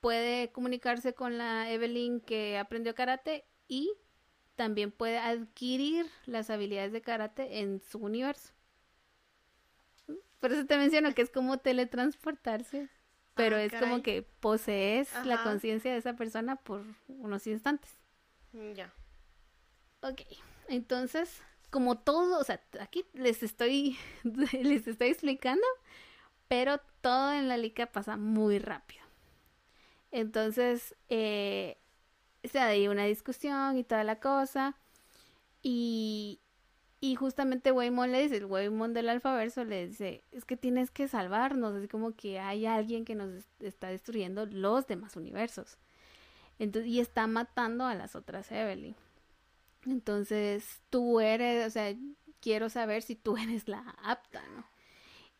puede comunicarse con la Evelyn que aprendió karate y también puede adquirir las habilidades de karate en su universo. Por eso te menciono que es como teletransportarse, pero Ah, es como que posees la conciencia de esa persona por unos instantes. Ya. Ok, entonces, como todo, o sea, aquí les estoy, (laughs) les estoy explicando, pero todo en la liga pasa muy rápido. Entonces, eh, se ahí una discusión y toda la cosa, y, y justamente Waymon le dice, el Waymon del alfaverso le dice, es que tienes que salvarnos, así como que hay alguien que nos est- está destruyendo los demás universos. Entonces, y está matando a las otras Evelyn. Entonces, tú eres, o sea, quiero saber si tú (laughs) eres la apta, ¿no?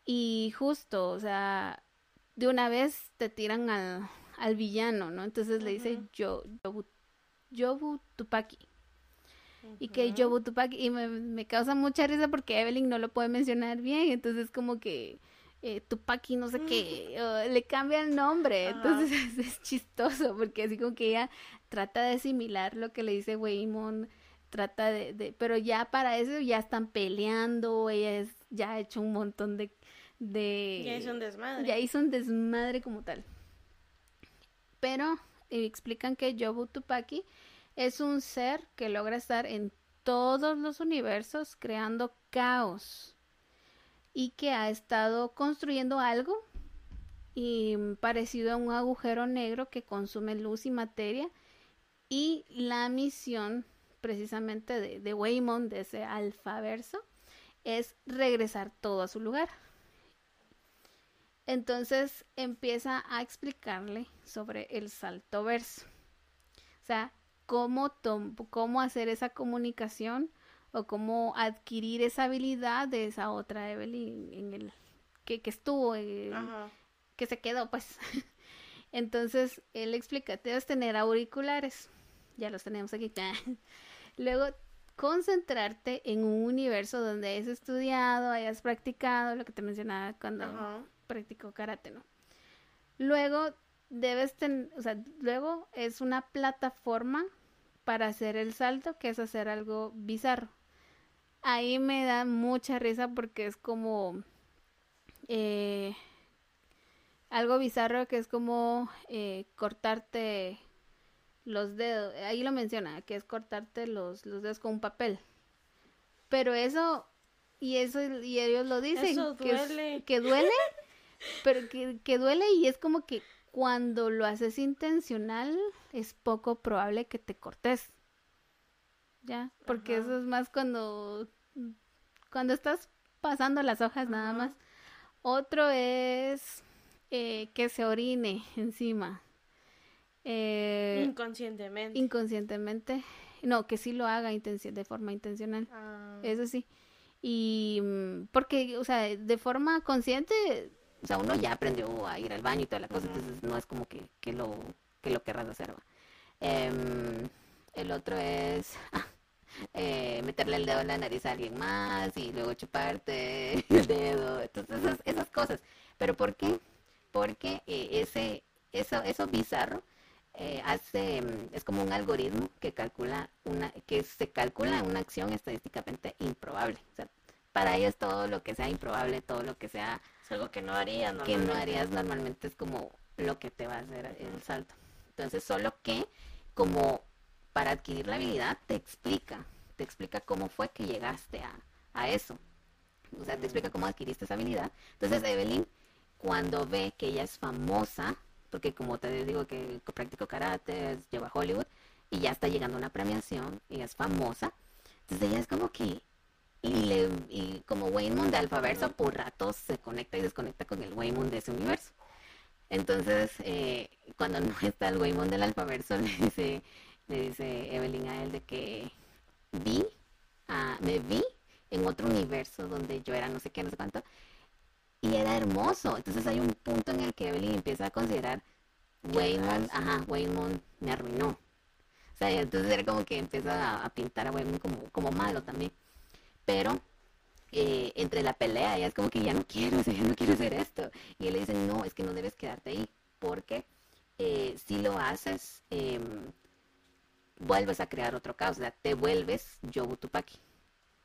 Y justo, o sea, de una vez te tiran al, al villano, ¿no? Entonces le dice yo, Yobu, Yobu Tupaki. Y que. Yobu Tupaki, y me, me causa mucha risa porque Evelyn no lo puede mencionar bien, entonces como que eh, Tupaki no sé qué, (laughs) le cambia el nombre, entonces es, (laughs) es chistoso porque así como que ella trata de asimilar lo que le dice Waymon, trata de, de- pero ya para eso ya están peleando, ella es, ya ha hecho un montón de, de Ya hizo un desmadre. ya hizo un desmadre como tal. Pero explican que Yobu Tupaki es un ser que logra estar en todos los universos creando caos y que ha estado construyendo algo y parecido a un agujero negro que consume luz y materia y la misión precisamente de, de Waymon, de ese alfaverso, es regresar todo a su lugar. Entonces empieza a explicarle sobre el salto verso. O sea, cómo, tom- cómo hacer esa comunicación o cómo adquirir esa habilidad de esa otra Evelyn en el que, que estuvo, eh, que se quedó, pues. (laughs) Entonces él explica, debes tener auriculares. Ya los tenemos aquí. (laughs) Luego, concentrarte en un universo donde hayas estudiado, hayas practicado, lo que te mencionaba cuando Ajá. practicó karate, ¿no? Luego debes tener, o sea, luego es una plataforma para hacer el salto, que es hacer algo bizarro. Ahí me da mucha risa porque es como eh, algo bizarro que es como eh, cortarte los dedos. Ahí lo menciona, que es cortarte los, los dedos con un papel. Pero eso, y eso, y ellos lo dicen, Eso que, duele. que duele, (laughs) pero que, que duele y es como que cuando lo haces intencional es poco probable que te cortes. ¿Ya? Porque Ajá. eso es más cuando, cuando estás pasando las hojas nada más. Otro es eh, que se orine encima. Eh, Inconscientemente. inconscientemente. No, que sí lo haga de forma intencional. Ah, Eso sí. Y mm, porque, o sea, de forma consciente, o sea, uno ya aprendió a ir al baño y toda la cosa, entonces no es como que, que lo que lo querrás hacer. ¿va? Em, el otro es ah, eh, meterle el dedo en la nariz a alguien más y luego chuparte (laughs) el dedo, entonces esas, esas cosas. ¿Pero por qué? Porque eh, ese, eso, eso bizarro eh, hace, mm, es como un algoritmo que calcula una, que se calcula una acción estadísticamente improbable. O sea, para ellos todo lo que sea improbable, todo lo que sea es algo que no harías que no normalmente. harías normalmente es como lo que te va a hacer el salto. Entonces, solo que como para adquirir la habilidad te explica, te explica cómo fue que llegaste a, a eso. O sea, te explica cómo adquiriste esa habilidad. Entonces, Evelyn, cuando ve que ella es famosa, porque como te digo que practico karate, lleva a Hollywood, y ya está llegando una premiación, y es famosa, entonces ella es como que Y, le, y como Waymond de Alfaverso, por ratos se conecta y desconecta con el Waymond de ese universo. Entonces, eh, cuando no (laughs) está el Waymond del Alfaverso, (laughs) le dice, le dice Evelyn a él de que vi, me vi en otro universo donde yo era no sé qué, no sé cuánto, y era hermoso. Entonces hay un punto en el que Evelyn empieza a considerar Waymond, ajá, Waymond me arruinó. O sea, entonces era como que empieza a, pintar a Waymond como, como malo también. Pero eh, entre la pelea, ella es como que ya no quiero, (laughs) ya no quiero hacer esto. Y él le dice, no, es que no debes quedarte ahí, porque eh, si lo haces, em, vuelves a crear otro caos, o sea, te vuelves Yobu Tupaki,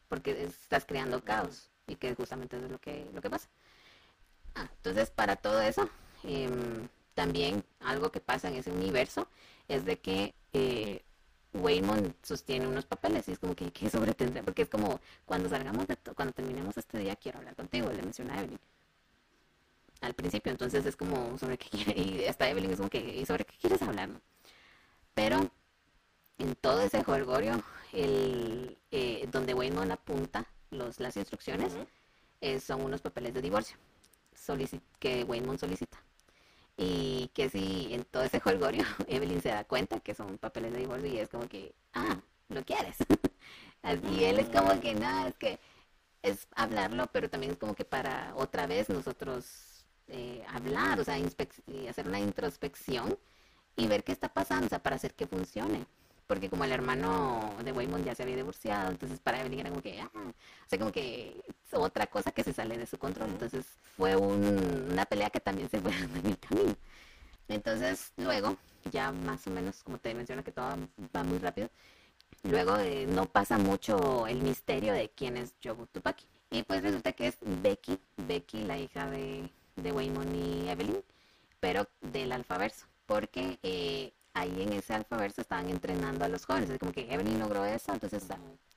porque estás creando caos, y que justamente es lo que, lo que pasa. Ah, entonces, para todo eso, em, también algo que pasa en ese universo es de que eh, Waymond sostiene unos papeles y es como que ¿qué sobretendré? Porque es como cuando salgamos de cuando terminemos este día quiero hablar contigo, le menciona a Evelyn al principio, entonces es como sobre qué quiere, y hasta Evelyn es como que ¿y sobre qué quieres hablar? Pero en todo ese jolgorio, el, eh, donde Waymond apunta los, las instrucciones, eh, son unos papeles de divorcio que Waymond solicita. Y que si en todo ese holgorio (laughs) Evelyn se da cuenta que son papeles de divorcio y es como que, ah, lo quieres. (laughs) Así él es como que, nada, es que es hablarlo, pero también es como que para otra vez nosotros eh, hablar, o sea, hacer una introspección y ver qué está pasando, para hacer que funcione porque como el hermano de Waymond ya se había divorciado, entonces para Evelyn era como que, ah, o sea, como que otra cosa que se sale de su control, entonces fue una pelea que también se fue (laughs) en el camino. Entonces, luego, ya más o menos, como te menciono que todo va muy rápido, luego eh, no pasa mucho el misterio de quién es Jobu Tupaki. Y pues resulta que es Becky, Becky, la hija de, de Waymond y Evelyn, pero del alfaverso, porque eh, ahí en ese alfaverso estaban entrenando a los jóvenes. Es como que Evelyn logró eso, entonces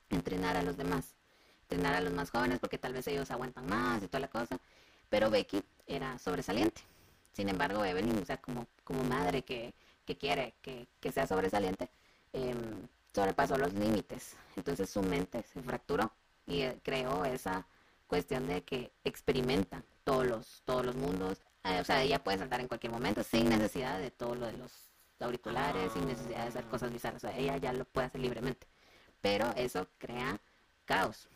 entrenar a los demás. Entrenar a los más jóvenes porque tal vez ellos aguantan más y toda la cosa. Pero Becky era sobresaliente. Sin embargo, Evelyn, o sea, como, como madre que, quiere que, sea sobresaliente, em, sobrepasó los límites. Entonces su mente se fracturó y eh, creó esa cuestión de que experimenta todos los, todos los mundos. Eh, o sea, ella puede saltar en cualquier momento sin necesidad de todo lo de los auriculares sin necesidad de hacer cosas bizarras. O sea, ella ya lo puede hacer libremente. Pero eso crea caos.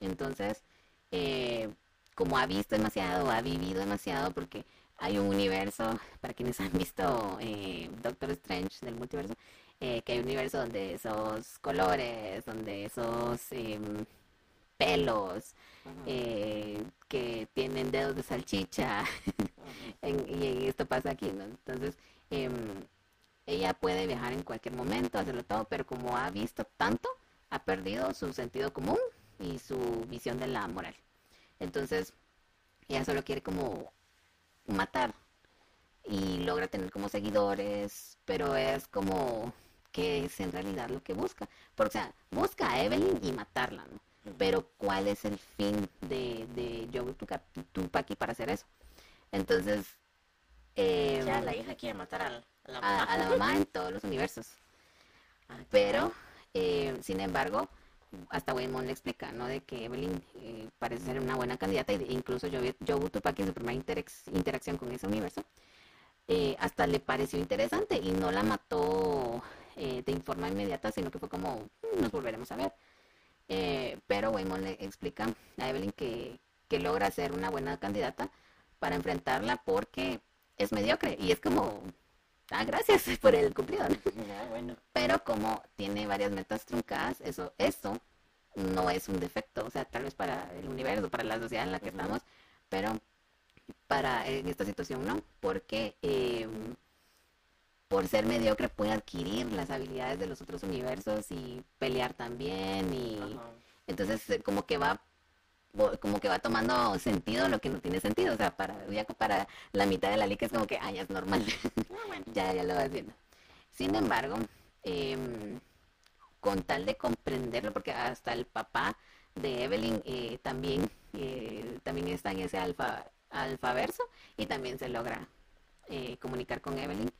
Entonces, eh, como ha visto demasiado, ha vivido demasiado, porque hay un universo, para quienes han visto eh, Doctor Strange del multiverso, eh, que hay un universo donde esos colores, donde esos em, pelos, que tienen dedos de salchicha, (laughs) y esto pasa aquí, ¿no? Entonces, em, ella puede viajar en cualquier momento, hacerlo todo, pero como ha visto tanto, ha perdido su sentido común y su visión de la moral. Entonces, ella solo quiere como matar y logra tener como seguidores, pero es como que es en realidad lo que busca. Porque, o sea, busca a Evelyn y matarla, ¿no? Pero ¿cuál es el fin de, de Joe Tupaki para hacer eso? Entonces... Eh, la hija quiere matar al a, la mamá en todos los universos. Pero, eh, sin embargo, hasta Waymond le explica, ¿no? De que Evelyn eh, parece ser una buena candidata, e incluso yo, yo Tupac en su primera interacción con ese universo, eh, hasta le pareció interesante y no la mató de forma inmediata, sino que fue como, mm, nos volveremos a ver. pero Waymond le explica a Evelyn que, que logra ser una buena candidata para enfrentarla porque es mediocre y es como ah, gracias por el cumplido. Ah, bueno. Pero como tiene varias metas truncadas, eso, eso no es un defecto, o sea, tal vez para el universo, para la sociedad en la que estamos, pero para en esta situación no, porque em, por ser mediocre puede adquirir las habilidades de los otros universos y pelear también y entonces eh, como que va como que va tomando sentido lo que no tiene sentido. O sea, para, ya para la mitad de la liga es como que, ah, ya es normal. (laughs) Ah, ya, ya lo vas viendo. Sin embargo, em, con tal de comprenderlo, porque hasta el papá de Evelyn eh, también, eh, también está en ese alfa, alfaverso y también se logra eh, comunicar con Evelyn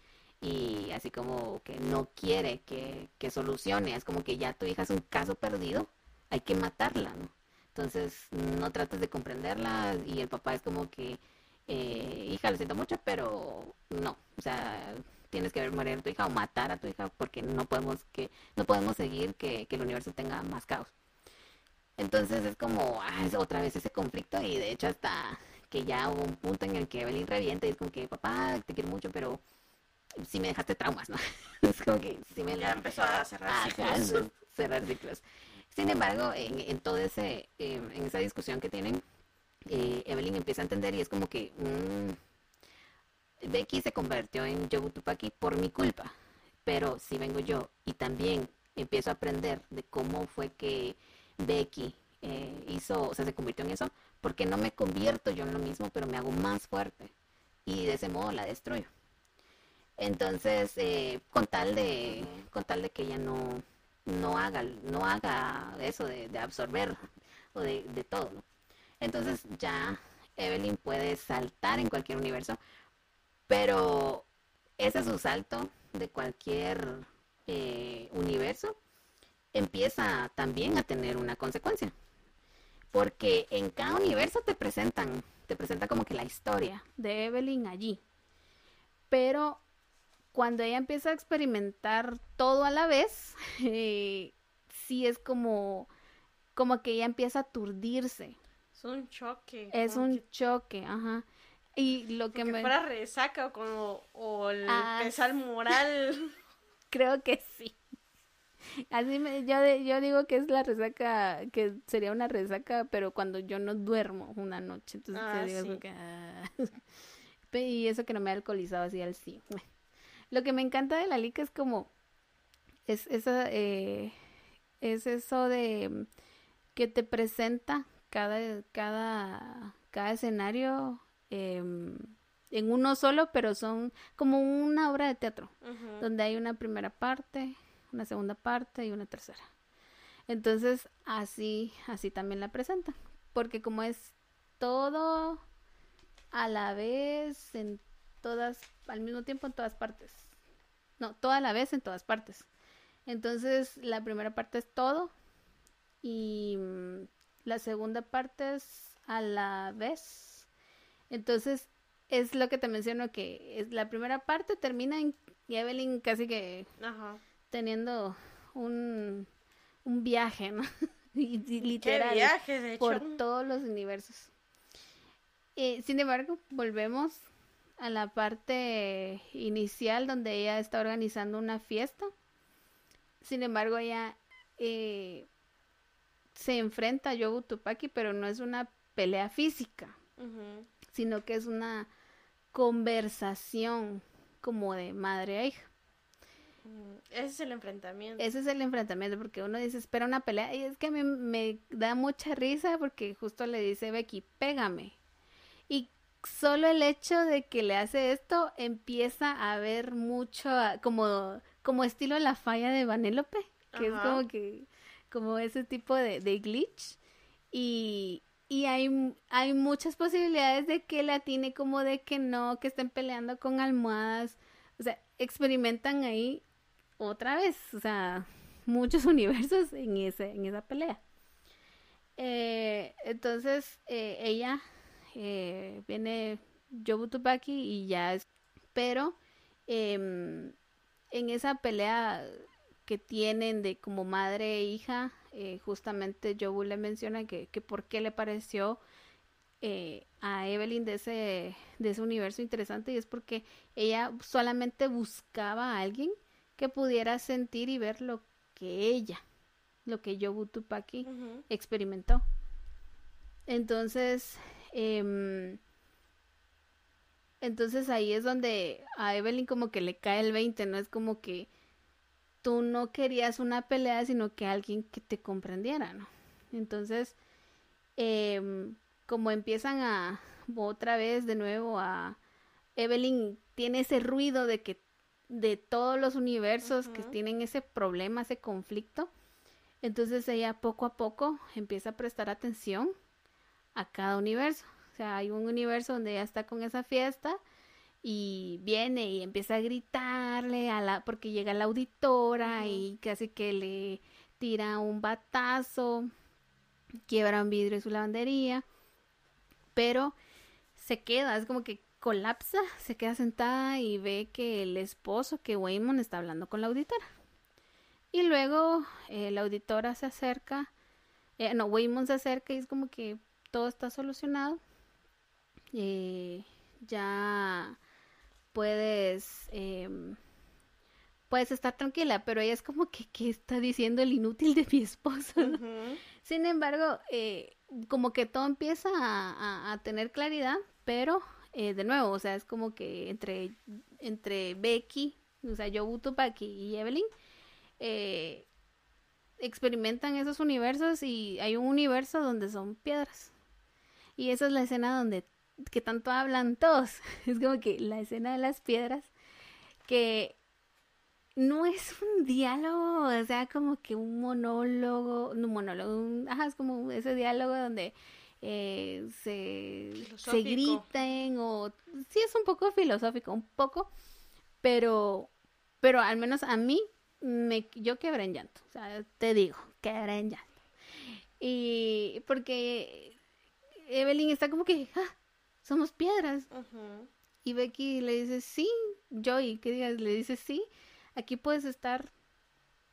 y así como que no quiere que, que, solucione, es como que ya tu hija es un caso perdido, hay que matarla, ¿no? Entonces no trates de comprenderla y el papá es como que, eh, hija, lo siento mucho, pero no, o sea, tienes que ver morir a tu hija o matar a tu hija porque no podemos que no podemos seguir que, que el universo tenga más caos. Entonces es como ah, otra vez ese conflicto y de hecho hasta que ya hubo un punto en el que Evelyn revienta y es como que papá te quiero mucho pero si me dejaste traumas, ¿no? (laughs) es como que si me ya empezó a cerrar ciclos. cerrar ciclos. Sin embargo, en, en todo ese, eh, en esa discusión que tienen, eh, Evelyn empieza a entender y es como que Becky se convirtió en Yogutupaki por mi culpa, pero si vengo yo y también empiezo a aprender de cómo fue que Becky eh, hizo, o sea, se convirtió en eso, porque no me convierto yo en lo mismo, pero me hago más fuerte y de ese modo la destruyo. Entonces, con tal de, con tal de que ella no, no haga, no haga eso de, absorber o de, todo. Entonces ya Evelyn puede saltar en cualquier universo, pero ese es su salto de cualquier eh, universo empieza también a tener una consecuencia. Porque en cada universo te presentan, te presenta como que la historia de Evelyn allí. Pero cuando ella empieza a experimentar todo a la vez, (laughs) eh, sí es como, como que ella empieza a aturdirse. Es un choque. Es un choque, ajá. Y lo que me... fuera resaca o, como, o el ah, pesar moral. (laughs) Creo que sí. Así me, yo, yo digo que es la resaca, que sería una resaca, pero cuando yo no duermo una noche. Entonces ah, digo que, ah. (laughs) y eso que no me ha alcoholizado así al sí. Lo que me encanta de la lica es como, es, esa, eh, es eso de que te presenta cada, cada, cada escenario em, en uno solo, pero son como una obra de teatro, donde hay una primera parte, una segunda parte y una tercera. Entonces, así, así también la presenta, porque como es todo a la vez en todas, al mismo tiempo en todas partes. No, toda la vez en todas partes. Entonces, la primera parte es todo y mm, la segunda parte es a la vez. Entonces, es lo que te menciono que es la primera parte termina en Evelyn casi que teniendo un, un viaje, ¿no? (laughs) literal viaje, por todos los universos. Eh, sin embargo, volvemos a la parte inicial donde ella está organizando una fiesta. Sin embargo, ella eh, se enfrenta a Yobu Tupaki, pero no es una pelea física, sino que es una conversación como de madre a hija. Mm, ese es el enfrentamiento. Ese es el enfrentamiento, porque uno dice, espera una pelea. Y es que me, me da mucha risa porque justo le dice Becky, pégame. Solo el hecho de que le hace esto empieza a ver mucho como, como estilo la falla de Vanélope, que es como que como ese tipo de, glitch. Y, y hay, hay muchas posibilidades de que la tiene como de que no, que estén peleando con almohadas, o sea, experimentan ahí otra vez, o sea, muchos (laughs) universos en, ese, en esa pelea. Eh, entonces, eh, ella eh, viene Yobutubaki y ya es... Pero em, en esa pelea que tienen de como madre e hija, eh, justamente Yobu le menciona que, que por qué le pareció eh, a Evelyn de ese, de ese universo interesante y es porque ella solamente buscaba a alguien que pudiera sentir y ver lo que ella, lo que Yobu Tupaki experimentó. Entonces, Em, entonces ahí es donde a Evelyn como que le cae el 20, no es como que tú no querías una pelea, sino que alguien que te comprendiera, ¿no? Entonces, em, como empiezan a otra vez de nuevo a Evelyn tiene ese ruido de que de todos los universos que tienen ese problema, ese conflicto, entonces ella poco a poco empieza a prestar atención a cada universo. O sea, hay un universo donde ella está con esa fiesta y viene y empieza a gritarle a la porque llega la auditora y casi que le tira un batazo quiebra un vidrio de su lavandería, pero se queda, es como que colapsa, se queda sentada y ve que el esposo, que Waymon está hablando con la auditora. Y luego eh, la auditora se acerca, eh, no, Waymon se acerca y es como que todo está solucionado. Eh, ya puedes em, puedes estar tranquila, pero ella es como que, ¿qué está diciendo el inútil de mi esposo? (laughs) Sin embargo, eh, como que todo empieza a, tener claridad, pero eh, de nuevo, o sea, es como que entre, entre Becky, o sea, Yobuto, Becky y Evelyn, eh, experimentan esos universos y hay un universo donde son piedras. Y esa es la escena donde que tanto hablan todos. (laughs) Es como que la escena de las piedras que no es un diálogo, o sea, como que un monólogo, un monólogo, ajá, es como ese diálogo donde eh, se, se griten o sí es un poco filosófico, un poco, pero, pero al menos a mí me, yo quebré en llanto, o sea, te digo, quebré en llanto. Y porque Evelyn está como que, ah, somos piedras. Y Becky le dice, sí, Joey, ¿qué digas? Le dice, sí Aquí puedes estar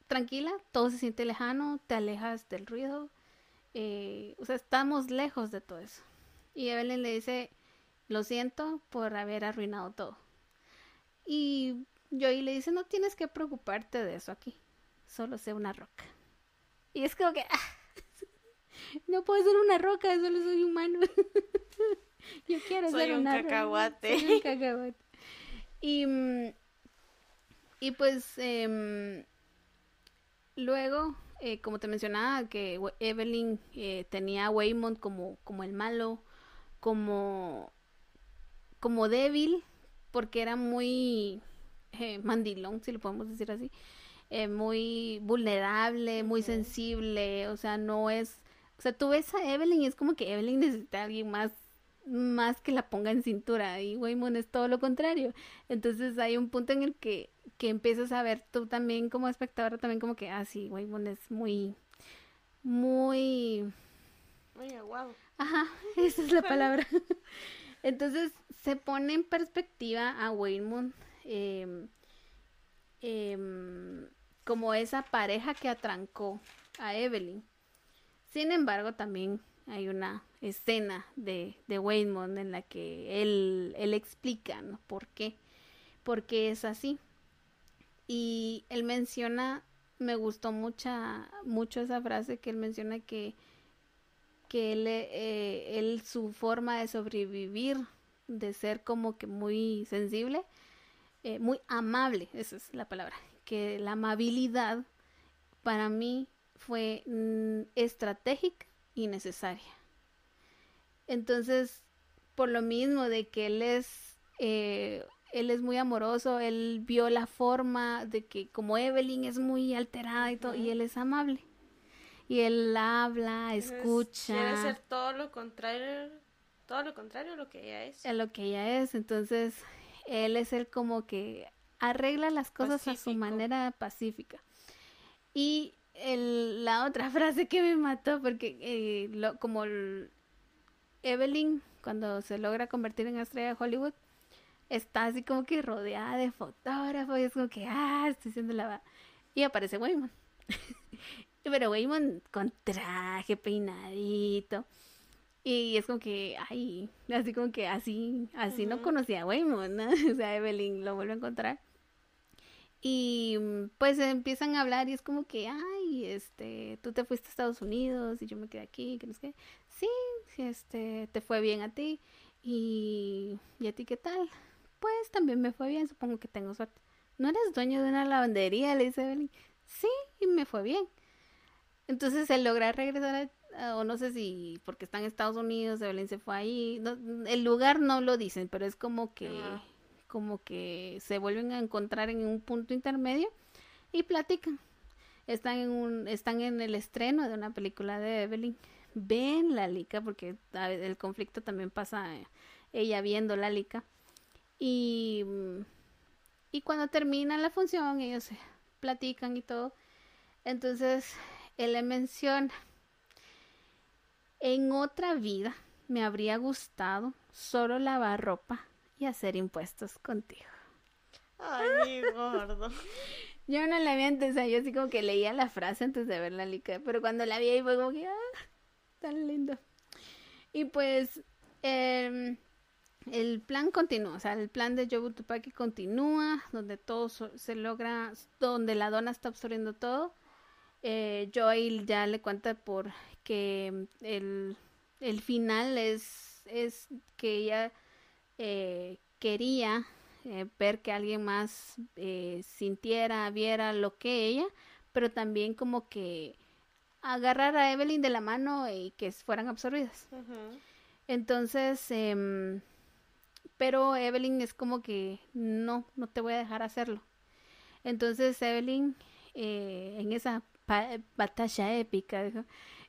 tranquila, todo se siente lejano, te alejas del ruido. Eh, o sea, estamos lejos de todo eso. Y Evelyn le dice, lo siento por haber arruinado todo. Y Joey le dice, no tienes que preocuparte de eso aquí, solo sé una roca. Y es como que, ah, no puedo ser una roca, solo soy humano. (laughs) Yo quiero ser una cacahuate. Soy un cacahuate. Y y pues em, luego, eh, como te mencionaba, que Evelyn eh, tenía a Waymond como, como el malo, como, como débil, porque era muy eh, mandilón, si lo podemos decir así, muy vulnerable, muy sensible, o sea, no es... O sea, tú ves a Evelyn y es como que Evelyn necesita a alguien más más que la ponga en cintura y Waymond es todo lo contrario. Entonces hay un punto en el que que empiezas a ver tú también como espectadora también como que, ah, sí, Waymond es muy, muy... Muy aguado. Ajá, (laughs) esa es la palabra. (laughs) Entonces se pone en perspectiva a Waymond em, em, como esa pareja que atrancó a Evelyn. Sin embargo, también hay una escena de, de Waymond en la que él, él explica ¿no? por qué, por es así. Y él menciona, me gustó mucha, mucho esa frase que él menciona que, que él, eh, él, su forma de sobrevivir, de ser como que muy sensible, eh, muy amable, esa es la palabra, que la amabilidad para mí fue mm, estratégica y necesaria. Entonces, por lo mismo de que él es eh, él es muy amoroso, él vio la forma de que como Evelyn es muy alterada y todo, y él es amable. Y él habla, escucha. Quiere ser todo lo contrario, todo lo contrario a lo que ella es. A lo que ella es, entonces él es el como que arregla las cosas a su manera pacífica. Y el, la otra (laughs) frase que me mató, porque eh, lo, como Evelyn, cuando se logra convertir en estrella de Hollywood, está así como que rodeada de fotógrafos y es como que, ah, estoy haciendo la... Y aparece Waymond. (laughs) Pero Waymond con traje, peinadito. Y es como que, ay, así como que así, así no conocía a Waymond, ¿no? (laughs) O sea, Evelyn lo vuelve a encontrar. Y pues empiezan a hablar y es como que, ay, este, tú te fuiste a Estados Unidos y yo me quedé aquí, que no sé qué. Sí, este, te fue bien a ti. Y, ¿y a ti qué tal? pues también me fue bien, supongo que tengo suerte. ¿No eres dueño de una lavandería? Le dice Evelyn. Sí, y me fue bien. Entonces él logra regresar, o no sé si porque está en Estados Unidos, Evelyn se fue ahí. el lugar no lo dicen, pero es como que, como que se vuelven a encontrar en un punto intermedio y platican. Están en un, están en el estreno de una película de Evelyn. Ven la lica, porque el conflicto también pasa eh, ella viendo la lica. Y, y cuando termina la función, ellos platican y todo. Entonces, él le menciona En otra vida me habría gustado solo lavar ropa y hacer impuestos contigo. Ay, gordo. (laughs) Yo no la vi antes, o sea, yo así como que leía la frase antes de verla, lica, pero cuando la vi ahí fue como que, ah, tan lindo. Y pues, em, el plan continúa, o sea, el plan de Jobu Tupaki continúa, donde todo se logra, donde la dona está absorbiendo todo. Eh, Joy ya le cuenta por que el, el final es, es que ella eh, quería eh, ver que alguien más eh, sintiera, viera lo que ella, pero también como que agarrar a Evelyn de la mano y que fueran absorbidas. Entonces, em, pero Evelyn es como que no, no te voy a dejar hacerlo. Entonces Evelyn, eh, en esa batalla épica,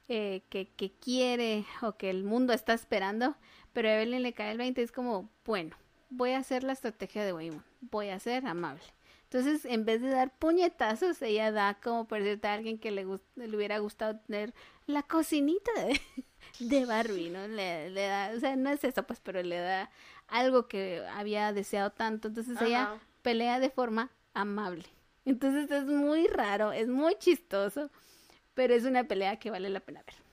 que, que, quiere o que el mundo está esperando, pero Evelyn le cae el 20 es como, bueno, voy a hacer la estrategia de Waymond, voy a ser amable. Entonces, en vez de dar puñetazos, ella da como por decirte a alguien que le, le hubiera gustado tener la cocinita de, (laughs) de Barbie, ¿no? Le, le, da, o sea, no es eso, pues, pero le da algo que había deseado tanto. Entonces, ella pelea de forma amable. Entonces, es muy raro, es muy chistoso, pero es una pelea que vale la pena ver.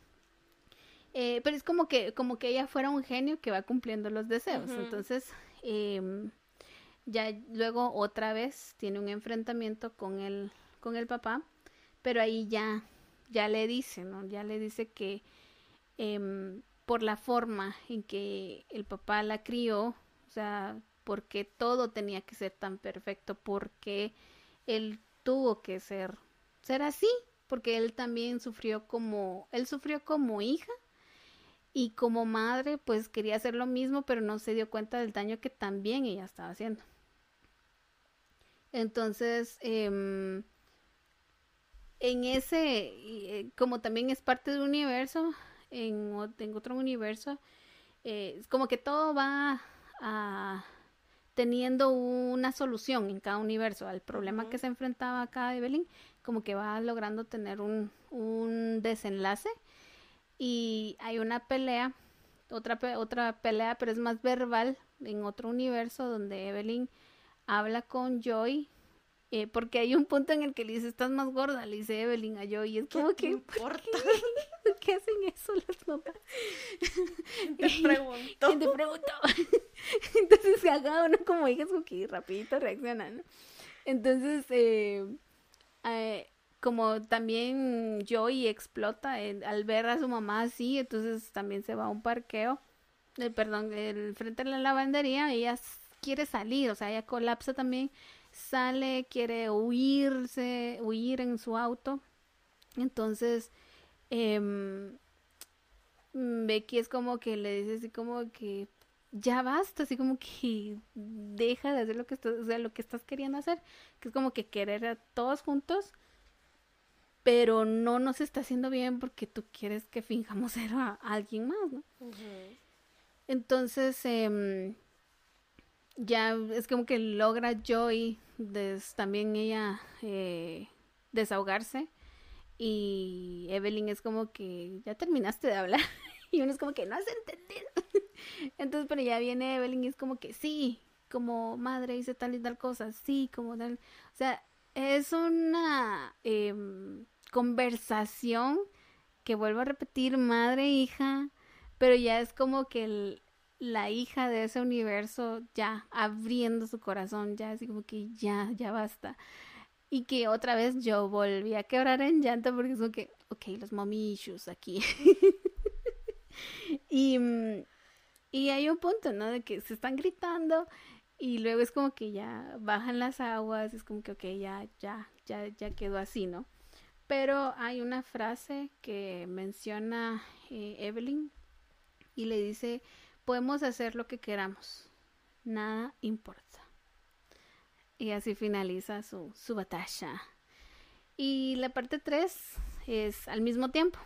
Eh, pero es como que, como que ella fuera un genio que va cumpliendo los deseos. Entonces, Em, ya luego otra vez tiene un enfrentamiento con el, con el papá, pero ahí ya, ya le dice, ¿no? Ya le dice que em, por la forma en que el papá la crió, o sea, porque todo tenía que ser tan perfecto, porque él tuvo que ser, ser así, porque él también sufrió como, él sufrió como hija y como madre, pues quería hacer lo mismo, pero no se dio cuenta del daño que también ella estaba haciendo. Entonces, em, en ese, eh, como también es parte del universo, en, otro universo, eh, como que todo va teniendo una solución en cada universo al problema que se enfrentaba acá Evelyn, como que va logrando tener un, un desenlace y hay una pelea, otra, otra pelea, pero es más verbal en otro universo donde Evelyn habla con Joy. Eh, porque hay un punto en el que le dice, estás más gorda, le dice Evelyn a Joy. Y es como que, importa? ¿Por (laughs) qué? hacen eso las mamás? (laughs) Te pregunto. te pregunto. (laughs) Entonces, haga uno como hija, es como que rapidito reacciona, ¿no? Entonces, eh, eh, como también Joey explota al ver a su mamá así, entonces también se va a un parqueo, eh, perdón, el frente de la lavandería, ella quiere salir, o sea, ella colapsa también, sale, quiere huirse, huir en su auto, entonces em, Becky es como que le dice así como que ya basta, así como que (laughs) deja de hacer lo que estás, o sea, lo que estás queriendo hacer, que es como que querer a todos juntos pero no nos está haciendo bien porque tú quieres que fijamos (laughs) ser a, alguien más, ¿no? Entonces, em, ya es como que logra Joy también ella eh, desahogarse y Evelyn es como que ya terminaste de hablar (laughs) y uno es como que no has entendido. (laughs) Entonces, pero ya viene Evelyn y es como que sí, como madre hice tal y tal cosa, sí, como tal. O sea, es una em, conversación que vuelvo a repetir, madre, hija, pero ya es como que la hija de ese universo ya abriendo su corazón, ya así como que ya, ya basta. Y que otra vez yo volví a quebrar en llanto porque es como que, ok, los mommy issues aquí. (laughs) y, mm, y hay un punto, ¿no? De que se están gritando y luego es como que ya bajan las aguas, es como que, ok, ya, ya, ya, ya quedó así, ¿no? Pero hay una frase que menciona eh, Evelyn y le dice, podemos hacer lo que queramos, nada importa. Y así finaliza su, su batalla. Y la parte 3 es al mismo tiempo.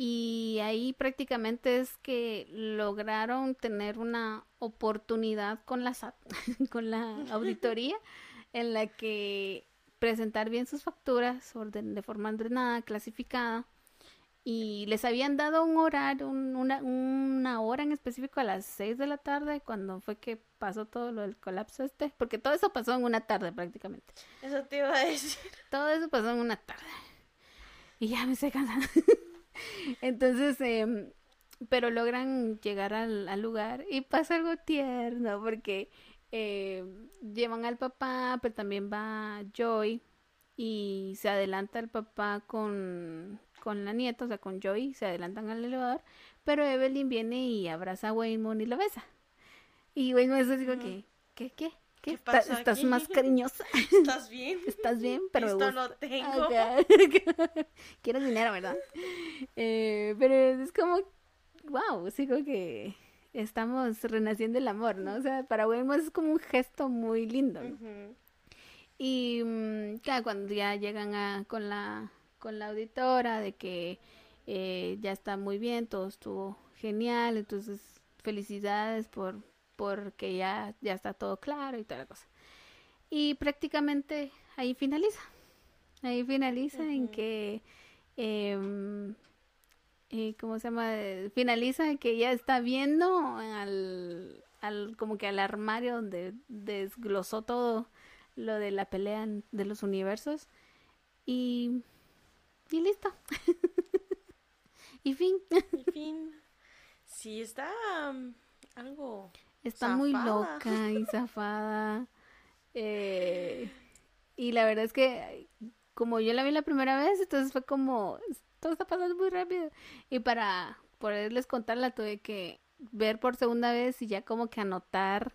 Y ahí prácticamente es que lograron tener una oportunidad con la (laughs) con la (laughs) auditoría en la que presentar bien sus facturas de forma ordenada, clasificada y les habían dado un horario, un- una, una hora en específico a las 6 de la tarde, cuando fue que pasó todo lo del colapso este, porque todo eso pasó en una tarde prácticamente. Eso te iba a decir. Todo eso pasó en una tarde. Y ya me estoy cansando. (laughs) (laughs) Entonces, em, pero logran llegar al, al lugar y pasa algo tierno porque em, llevan al papá, pero también va Joy y se adelanta el papá con, con la nieta, o sea, con Joy, se adelantan al elevador, pero Evelyn viene y abraza a Waymon y lo besa. Y Waymon es así como que, ¿qué, qué? ¿Qué? ¿Qué ¿Está- pasó ¿Estás aquí? más cariñosa? (laughs) ¿Estás bien? ¿Estás bien? Pero Esto no tengo. Ajá. (laughs) Quieres dinero, ¿verdad? (laughs) Eh, pero es como, wow, sí, como que estamos renaciendo el amor, ¿no? O sea, para Waymo es como un gesto muy lindo. Y mm, claro, cuando ya llegan a, con la con la auditora de que eh, ya está muy bien, todo estuvo genial, entonces felicidades por porque ya ya está todo claro y toda la cosa. Y prácticamente ahí finaliza. Ahí finaliza en que em, eh, ¿cómo se llama? Eh, Finaliza en que ya está viendo al, al como que al armario donde desglosó todo lo de la pelea de los universos y y listo. (laughs) y fin. En fin. Sí, está um, algo. Está muy loca y zafada. Eh, y la verdad es que como yo la vi la primera vez, entonces fue como, todo está pasando muy rápido. Y para poderles contar la tuve que ver por segunda vez y ya como que anotar,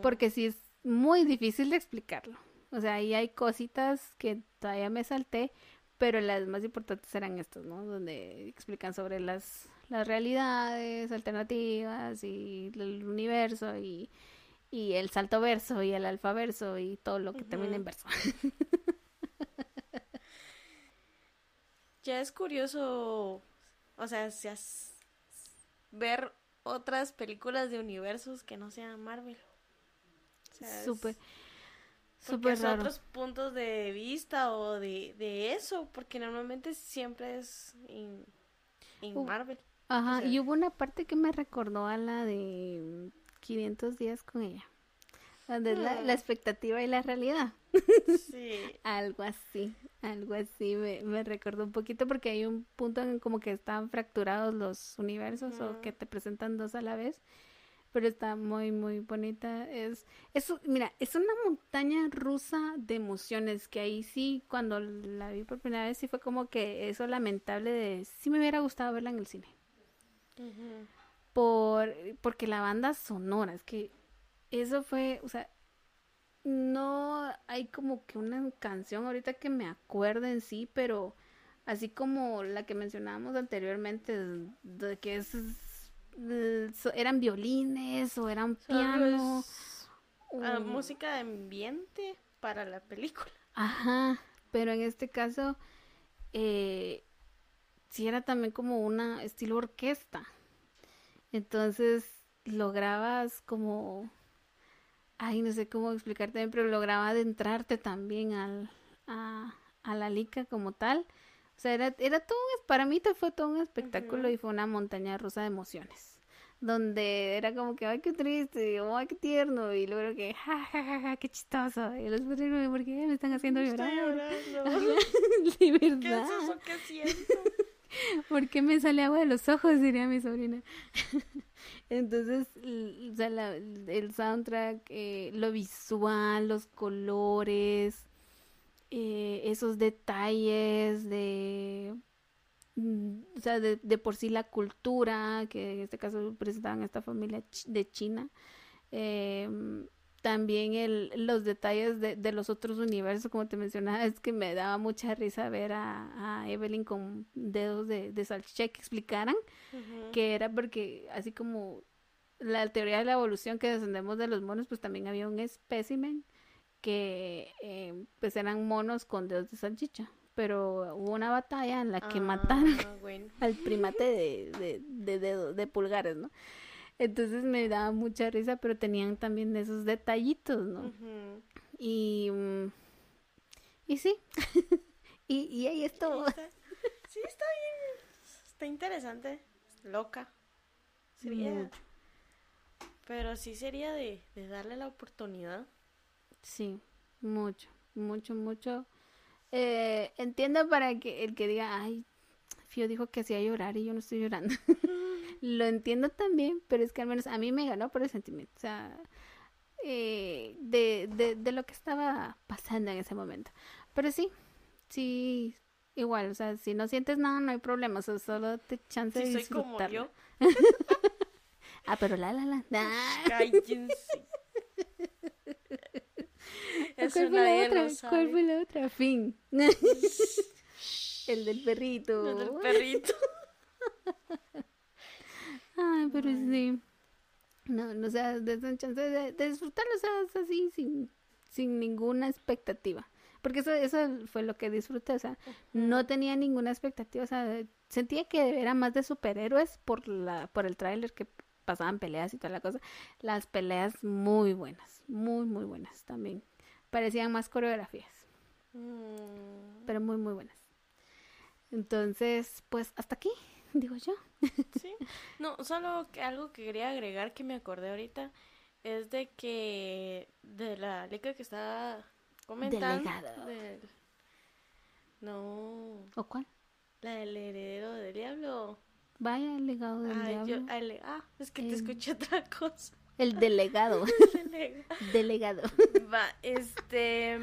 porque sí es muy difícil de explicarlo. O sea, ahí hay cositas que todavía me salté, pero las más importantes eran estas, ¿no? Donde explican sobre las, las realidades alternativas y el universo y, y el salto verso y el alfaverso y todo lo que termina en verso. (laughs) Ya es curioso, o sea, si has- ver otras películas de universos que no sean Marvel. O sea, Súper, súper raro. otros puntos de vista o de, de eso, porque normalmente siempre es en, Marvel. Ajá, sea- y hubo una parte que me recordó a la de 500 días con ella. Donde es la, la Mm. expectativa y la realidad. Sí. (laughs) Algo así, algo así me, me recordó un poquito porque hay un punto en como que están fracturados los universos o que te presentan dos a la vez, pero está muy muy bonita. Es, es, mira, es una montaña rusa de emociones que ahí sí, cuando la vi por primera vez, sí fue como que eso lamentable de, sí me hubiera gustado verla en el cine Por porque la banda sonora, es que eso fue, o sea, no hay como que una canción ahorita que me acuerde en sí, pero así como la que mencionábamos anteriormente, de que es, eran violines o eran Solo piano. es, ah, o- música de ambiente para la película. Ajá, pero en este caso, eh, sí era también como una estilo orquesta. Entonces lograbas como, ay, no sé cómo explicarte pero lograba adentrarte también al, a, a la lica como tal. O sea, era, era todo, para mí fue todo un espectáculo y fue una montaña rusa de emociones. Donde era como que, ay, qué triste, ay, qué tierno, y luego que, ja, ja, ja, ja, qué chistoso. Y los ¿por qué me están haciendo Estoy llorar? llorando. (laughs) (laughs) De ¿Qué es verdad. eso que siento? (laughs) (laughs) ¿Por qué me sale agua de los ojos? Diría mi sobrina. (laughs) Entonces, o sea, el soundtrack, eh, lo visual, los colores, eh, esos detalles de, mm, o sea, de, de por sí la cultura, que en este caso presentaban a esta familia de China. em, también el, los detalles de, de los otros universos, como te mencionaba, es que me daba mucha risa ver a, a Evelyn con dedos de, de salchicha que explicaran que era porque así como la teoría de la evolución que descendemos de los monos, pues también había un espécimen que eh, pues eran monos con dedos de salchicha, pero hubo una batalla en la que mataron Ah, bueno. (laughs) al primate de, de, de dedos, de pulgares, ¿no? Entonces me daba mucha risa, pero tenían también esos detallitos, ¿no? Y, mm, y sí, (laughs) y, y ahí estuvo. está, (laughs) sí, está bien. está interesante. Loca. Sería. Pero sí sería de, de darle la oportunidad. Sí, mucho, mucho, mucho. Eh, entiendo para que el que diga, ay, Fío dijo que hacía llorar y yo no estoy llorando. (laughs) (laughs) Lo entiendo también, pero es que al menos a mí me ganó por el sentimiento. O sea, eh, de, de, de lo que estaba pasando en ese momento. Pero sí, sí, igual, o sea, si no sientes nada, no hay problema, o sea, solo te chance de Si soy como disfrutarlo. yo. (laughs) Ah, pero la la la. Ah, Cállense. Eso ¿Cuál fue la otra? ¿Cuál fue la otra? Fin. El del perrito. Lo del perrito. (laughs) Ay, pero sí. No, no, o sea, desde chance de, de disfrutarlo, o sea, así, sin, sin ninguna expectativa. Porque eso, eso fue lo que disfruté, o sea, no tenía ninguna expectativa, o sea, sentía que era más de superhéroes por la, por el tráiler que pasaban peleas y toda la cosa. Las peleas muy buenas, muy, muy buenas también. Parecían más coreografías, Mm, pero muy, muy buenas. Entonces, pues hasta aquí, (laughs) digo yo. sí. No, solo que algo que quería agregar que me acordé ahorita es de que de la liga que estaba comentando. Del- No, ¿O cuál? la del heredero del diablo. Vaya, el legado del Ah, diablo. ah, ah, es que te escuché otra cosa. El delegado. (laughs) Delega. (laughs) delegado. Va, este,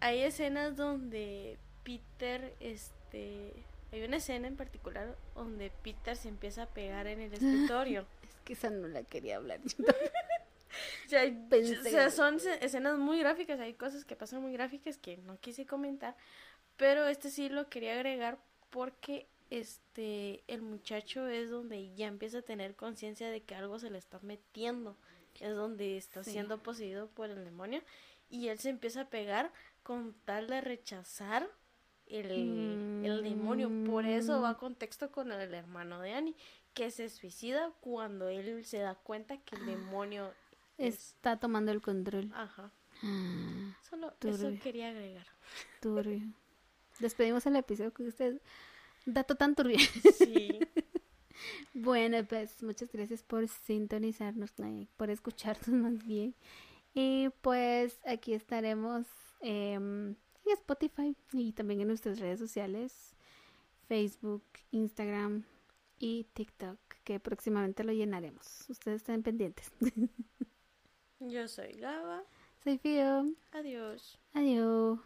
hay escenas donde Peter, este, hay una escena en particular donde Peter se empieza a pegar en el (laughs) escritorio. Es que esa no la quería hablar. O sea, (laughs) hay- (laughs) Pensé o sea, son escenas muy gráficas, hay cosas que pasan muy gráficas que no quise comentar, pero este sí lo quería agregar porque este el muchacho es donde ya empieza a tener conciencia de que algo se le está metiendo, es donde está Sí. siendo poseído por el demonio y él se empieza a pegar con tal de rechazar el, el demonio, por eso va a contexto con el hermano de Annie, que se suicida cuando él se da cuenta que el demonio es Está tomando el control. Ajá. Ah, Solo eso quería agregar. turbio. Despedimos el episodio con usted. Dato tan turbio. Sí. (laughs) Bueno, pues muchas gracias por sintonizarnos, por escucharnos (laughs) más bien. Y pues aquí estaremos em, en Spotify y también en nuestras redes sociales, Facebook, Instagram y TikTok, que próximamente lo llenaremos. Ustedes estén pendientes. (laughs) Yo soy Gaba. Soy Fío. Adiós. Adiós.